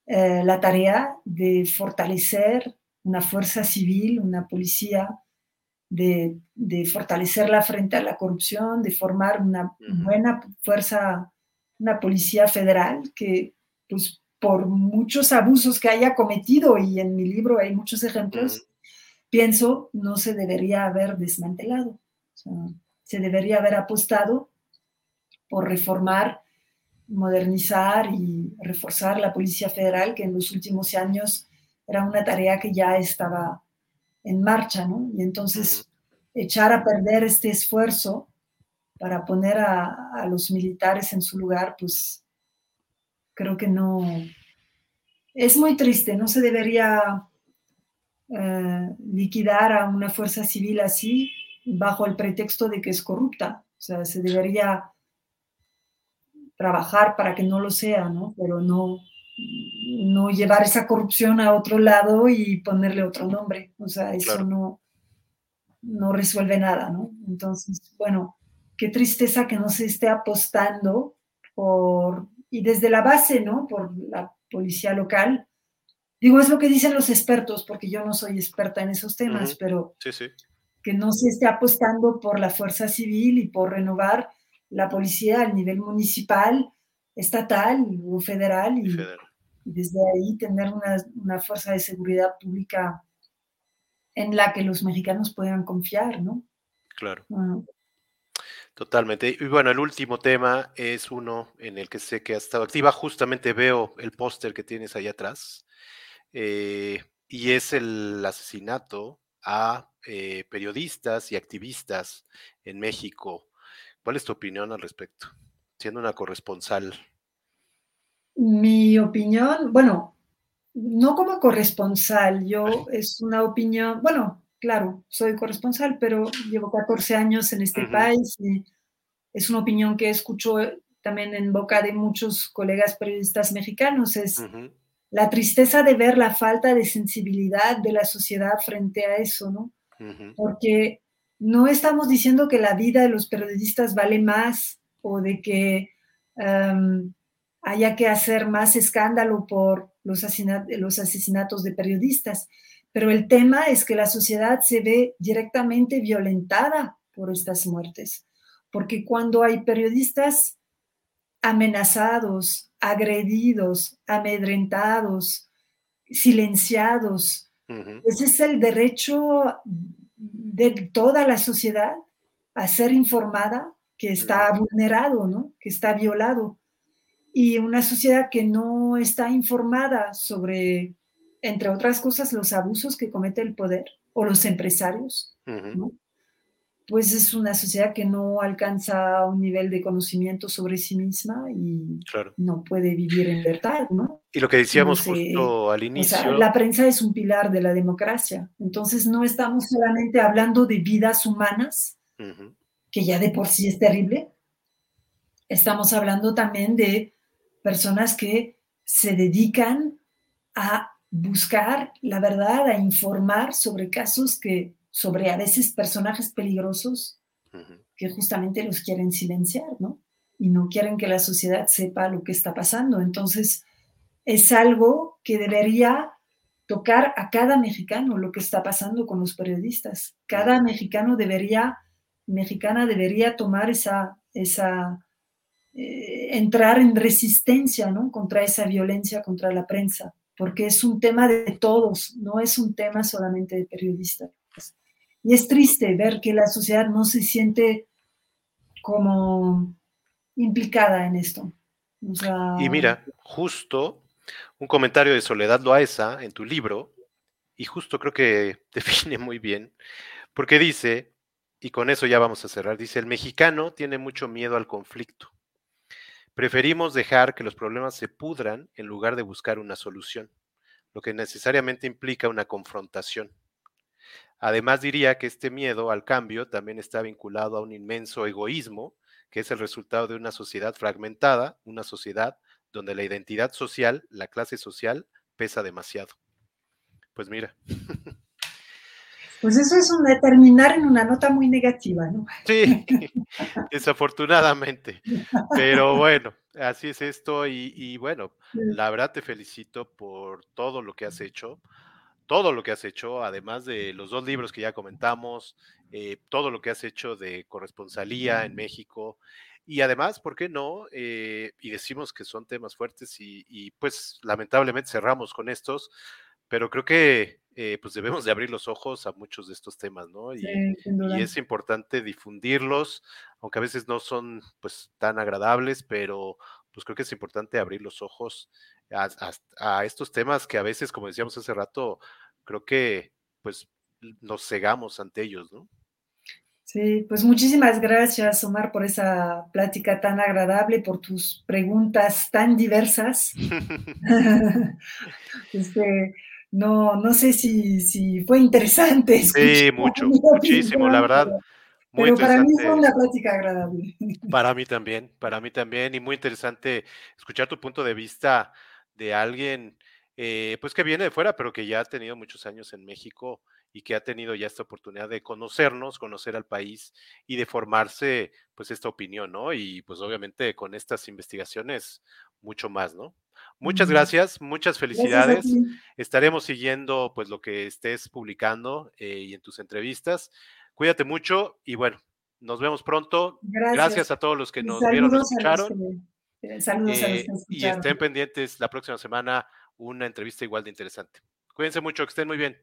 eh, la tarea de fortalecer una fuerza civil, una policía, de, fortalecerla frente a la corrupción, de formar una buena fuerza, una policía federal que pues por muchos abusos que haya cometido, y en mi libro hay muchos ejemplos, pienso no se debería haber desmantelado. se debería haber apostado por reformar, modernizar y reforzar la Policía Federal, que en los últimos años era una tarea que ya estaba en marcha, ¿no? Y entonces echar a perder este esfuerzo para poner a, a los militares en su lugar, pues creo que no, es muy triste, no se debería eh, liquidar a una fuerza civil así bajo el pretexto de que es corrupta, o sea, se debería trabajar para que no lo sea, ¿no? Pero no, no llevar esa corrupción a otro lado y ponerle otro nombre. O sea, eso no, no resuelve nada, ¿no? Entonces, bueno, qué tristeza que no se esté apostando por, y desde la base, ¿no? Por la policía local. Digo, es lo que dicen los expertos, porque yo no soy experta en esos temas, pero que no se esté apostando por la fuerza civil y por renovar la policía al nivel municipal, estatal o federal y, desde ahí tener una, fuerza de seguridad pública en la que los mexicanos puedan confiar, ¿no? Claro. Totalmente. Y bueno, el último tema es uno en el que sé que has estado activa. Justamente veo el póster que tienes ahí atrás. Eh, y es el asesinato a eh, periodistas y activistas en México. ¿Cuál es tu opinión al respecto? Siendo una corresponsal. Mi opinión, bueno, no como corresponsal, yo es una opinión, bueno, claro, soy corresponsal, pero llevo 14 años en este país y es una opinión que escucho también en boca de muchos colegas periodistas mexicanos, es la tristeza de ver la falta de sensibilidad de la sociedad frente a eso, ¿no? Porque no estamos diciendo que la vida de los periodistas vale más o de que em, haya que hacer más escándalo por los, los asesinatos de periodistas, pero el tema es que la sociedad se ve directamente violentada por estas muertes, porque cuando hay periodistas amenazados, agredidos, amedrentados, silenciados, ese es el derecho de toda la sociedad a ser informada que está vulnerado, ¿no? Que está violado. Y una sociedad que no está informada sobre, entre otras cosas, los abusos que comete el poder o los empresarios, ¿no? pues es una sociedad que no alcanza un nivel de conocimiento sobre sí misma y no puede vivir en libertad, ¿no? Y lo que decíamos justo al inicio. la prensa es un pilar de la democracia. Entonces no estamos solamente hablando de vidas humanas, que ya de por sí es terrible. Estamos hablando también de personas que se dedican a buscar la verdad, a informar sobre casos que sobre a veces personajes peligrosos que justamente los quieren silenciar, ¿no? Y no quieren que la sociedad sepa lo que está pasando. Entonces, es algo que debería tocar a cada mexicano lo que está pasando con los periodistas. Cada mexicano debería, mexicana debería tomar esa, esa eh, entrar en resistencia, ¿no? Contra esa violencia contra la prensa, porque es un tema de todos, no es un tema solamente de periodistas. Y es triste ver que la sociedad no se siente como implicada en esto. y mira, justo un comentario de Soledad Loaesa en tu libro, y justo creo que define muy bien, porque dice, y con eso ya vamos a cerrar, dice, el mexicano tiene mucho miedo al conflicto. Preferimos dejar que los problemas se pudran en lugar de buscar una solución, lo que necesariamente implica una confrontación. Además, diría que este miedo al cambio también está vinculado a un inmenso egoísmo, que es el resultado de una sociedad fragmentada, una sociedad donde la identidad social, la clase social, pesa demasiado. Pues mira. Pues eso es un terminar en una nota muy negativa, ¿no? Sí, desafortunadamente. Pero bueno, así es esto y, y, bueno, la verdad te felicito por todo lo que has hecho todo lo que has hecho, además de los dos libros que ya comentamos, eh, todo lo que has hecho de corresponsalía en México. Y además, ¿por qué no? Eh, y decimos que son temas fuertes y, pues lamentablemente cerramos con estos, pero creo que eh, pues debemos de abrir los ojos a muchos de estos temas, ¿no? Y, y, es importante difundirlos, aunque a veces no son pues tan agradables, pero pues creo que es importante abrir los ojos a, estos temas que a veces, como decíamos hace rato, creo que pues nos cegamos ante ellos, ¿no? Sí, pues muchísimas gracias, Omar, por esa plática tan agradable, por tus preguntas tan diversas. este, no, no sé si, si fue interesante. Sí, mucho, muchísimo, la verdad. Muy Pero para mí fue una plática agradable. Para mí también, para mí también, y muy interesante escuchar tu punto de vista de alguien eh, pues que viene de fuera, pero que ya ha tenido muchos años en México y que ha tenido ya esta oportunidad de conocernos, conocer al país y de formarse pues esta opinión, ¿no? Y pues obviamente con estas investigaciones mucho más, ¿no? Muchas gracias, muchas felicidades. Estaremos siguiendo pues lo que estés publicando eh, y en tus entrevistas. Cuídate mucho y bueno, nos vemos pronto. Gracias, a todos los que nos vieron y escucharon. Eh, saludos a los que escucharon. Y estén pendientes la próxima semana una entrevista igual de interesante. Cuídense mucho, que estén muy bien.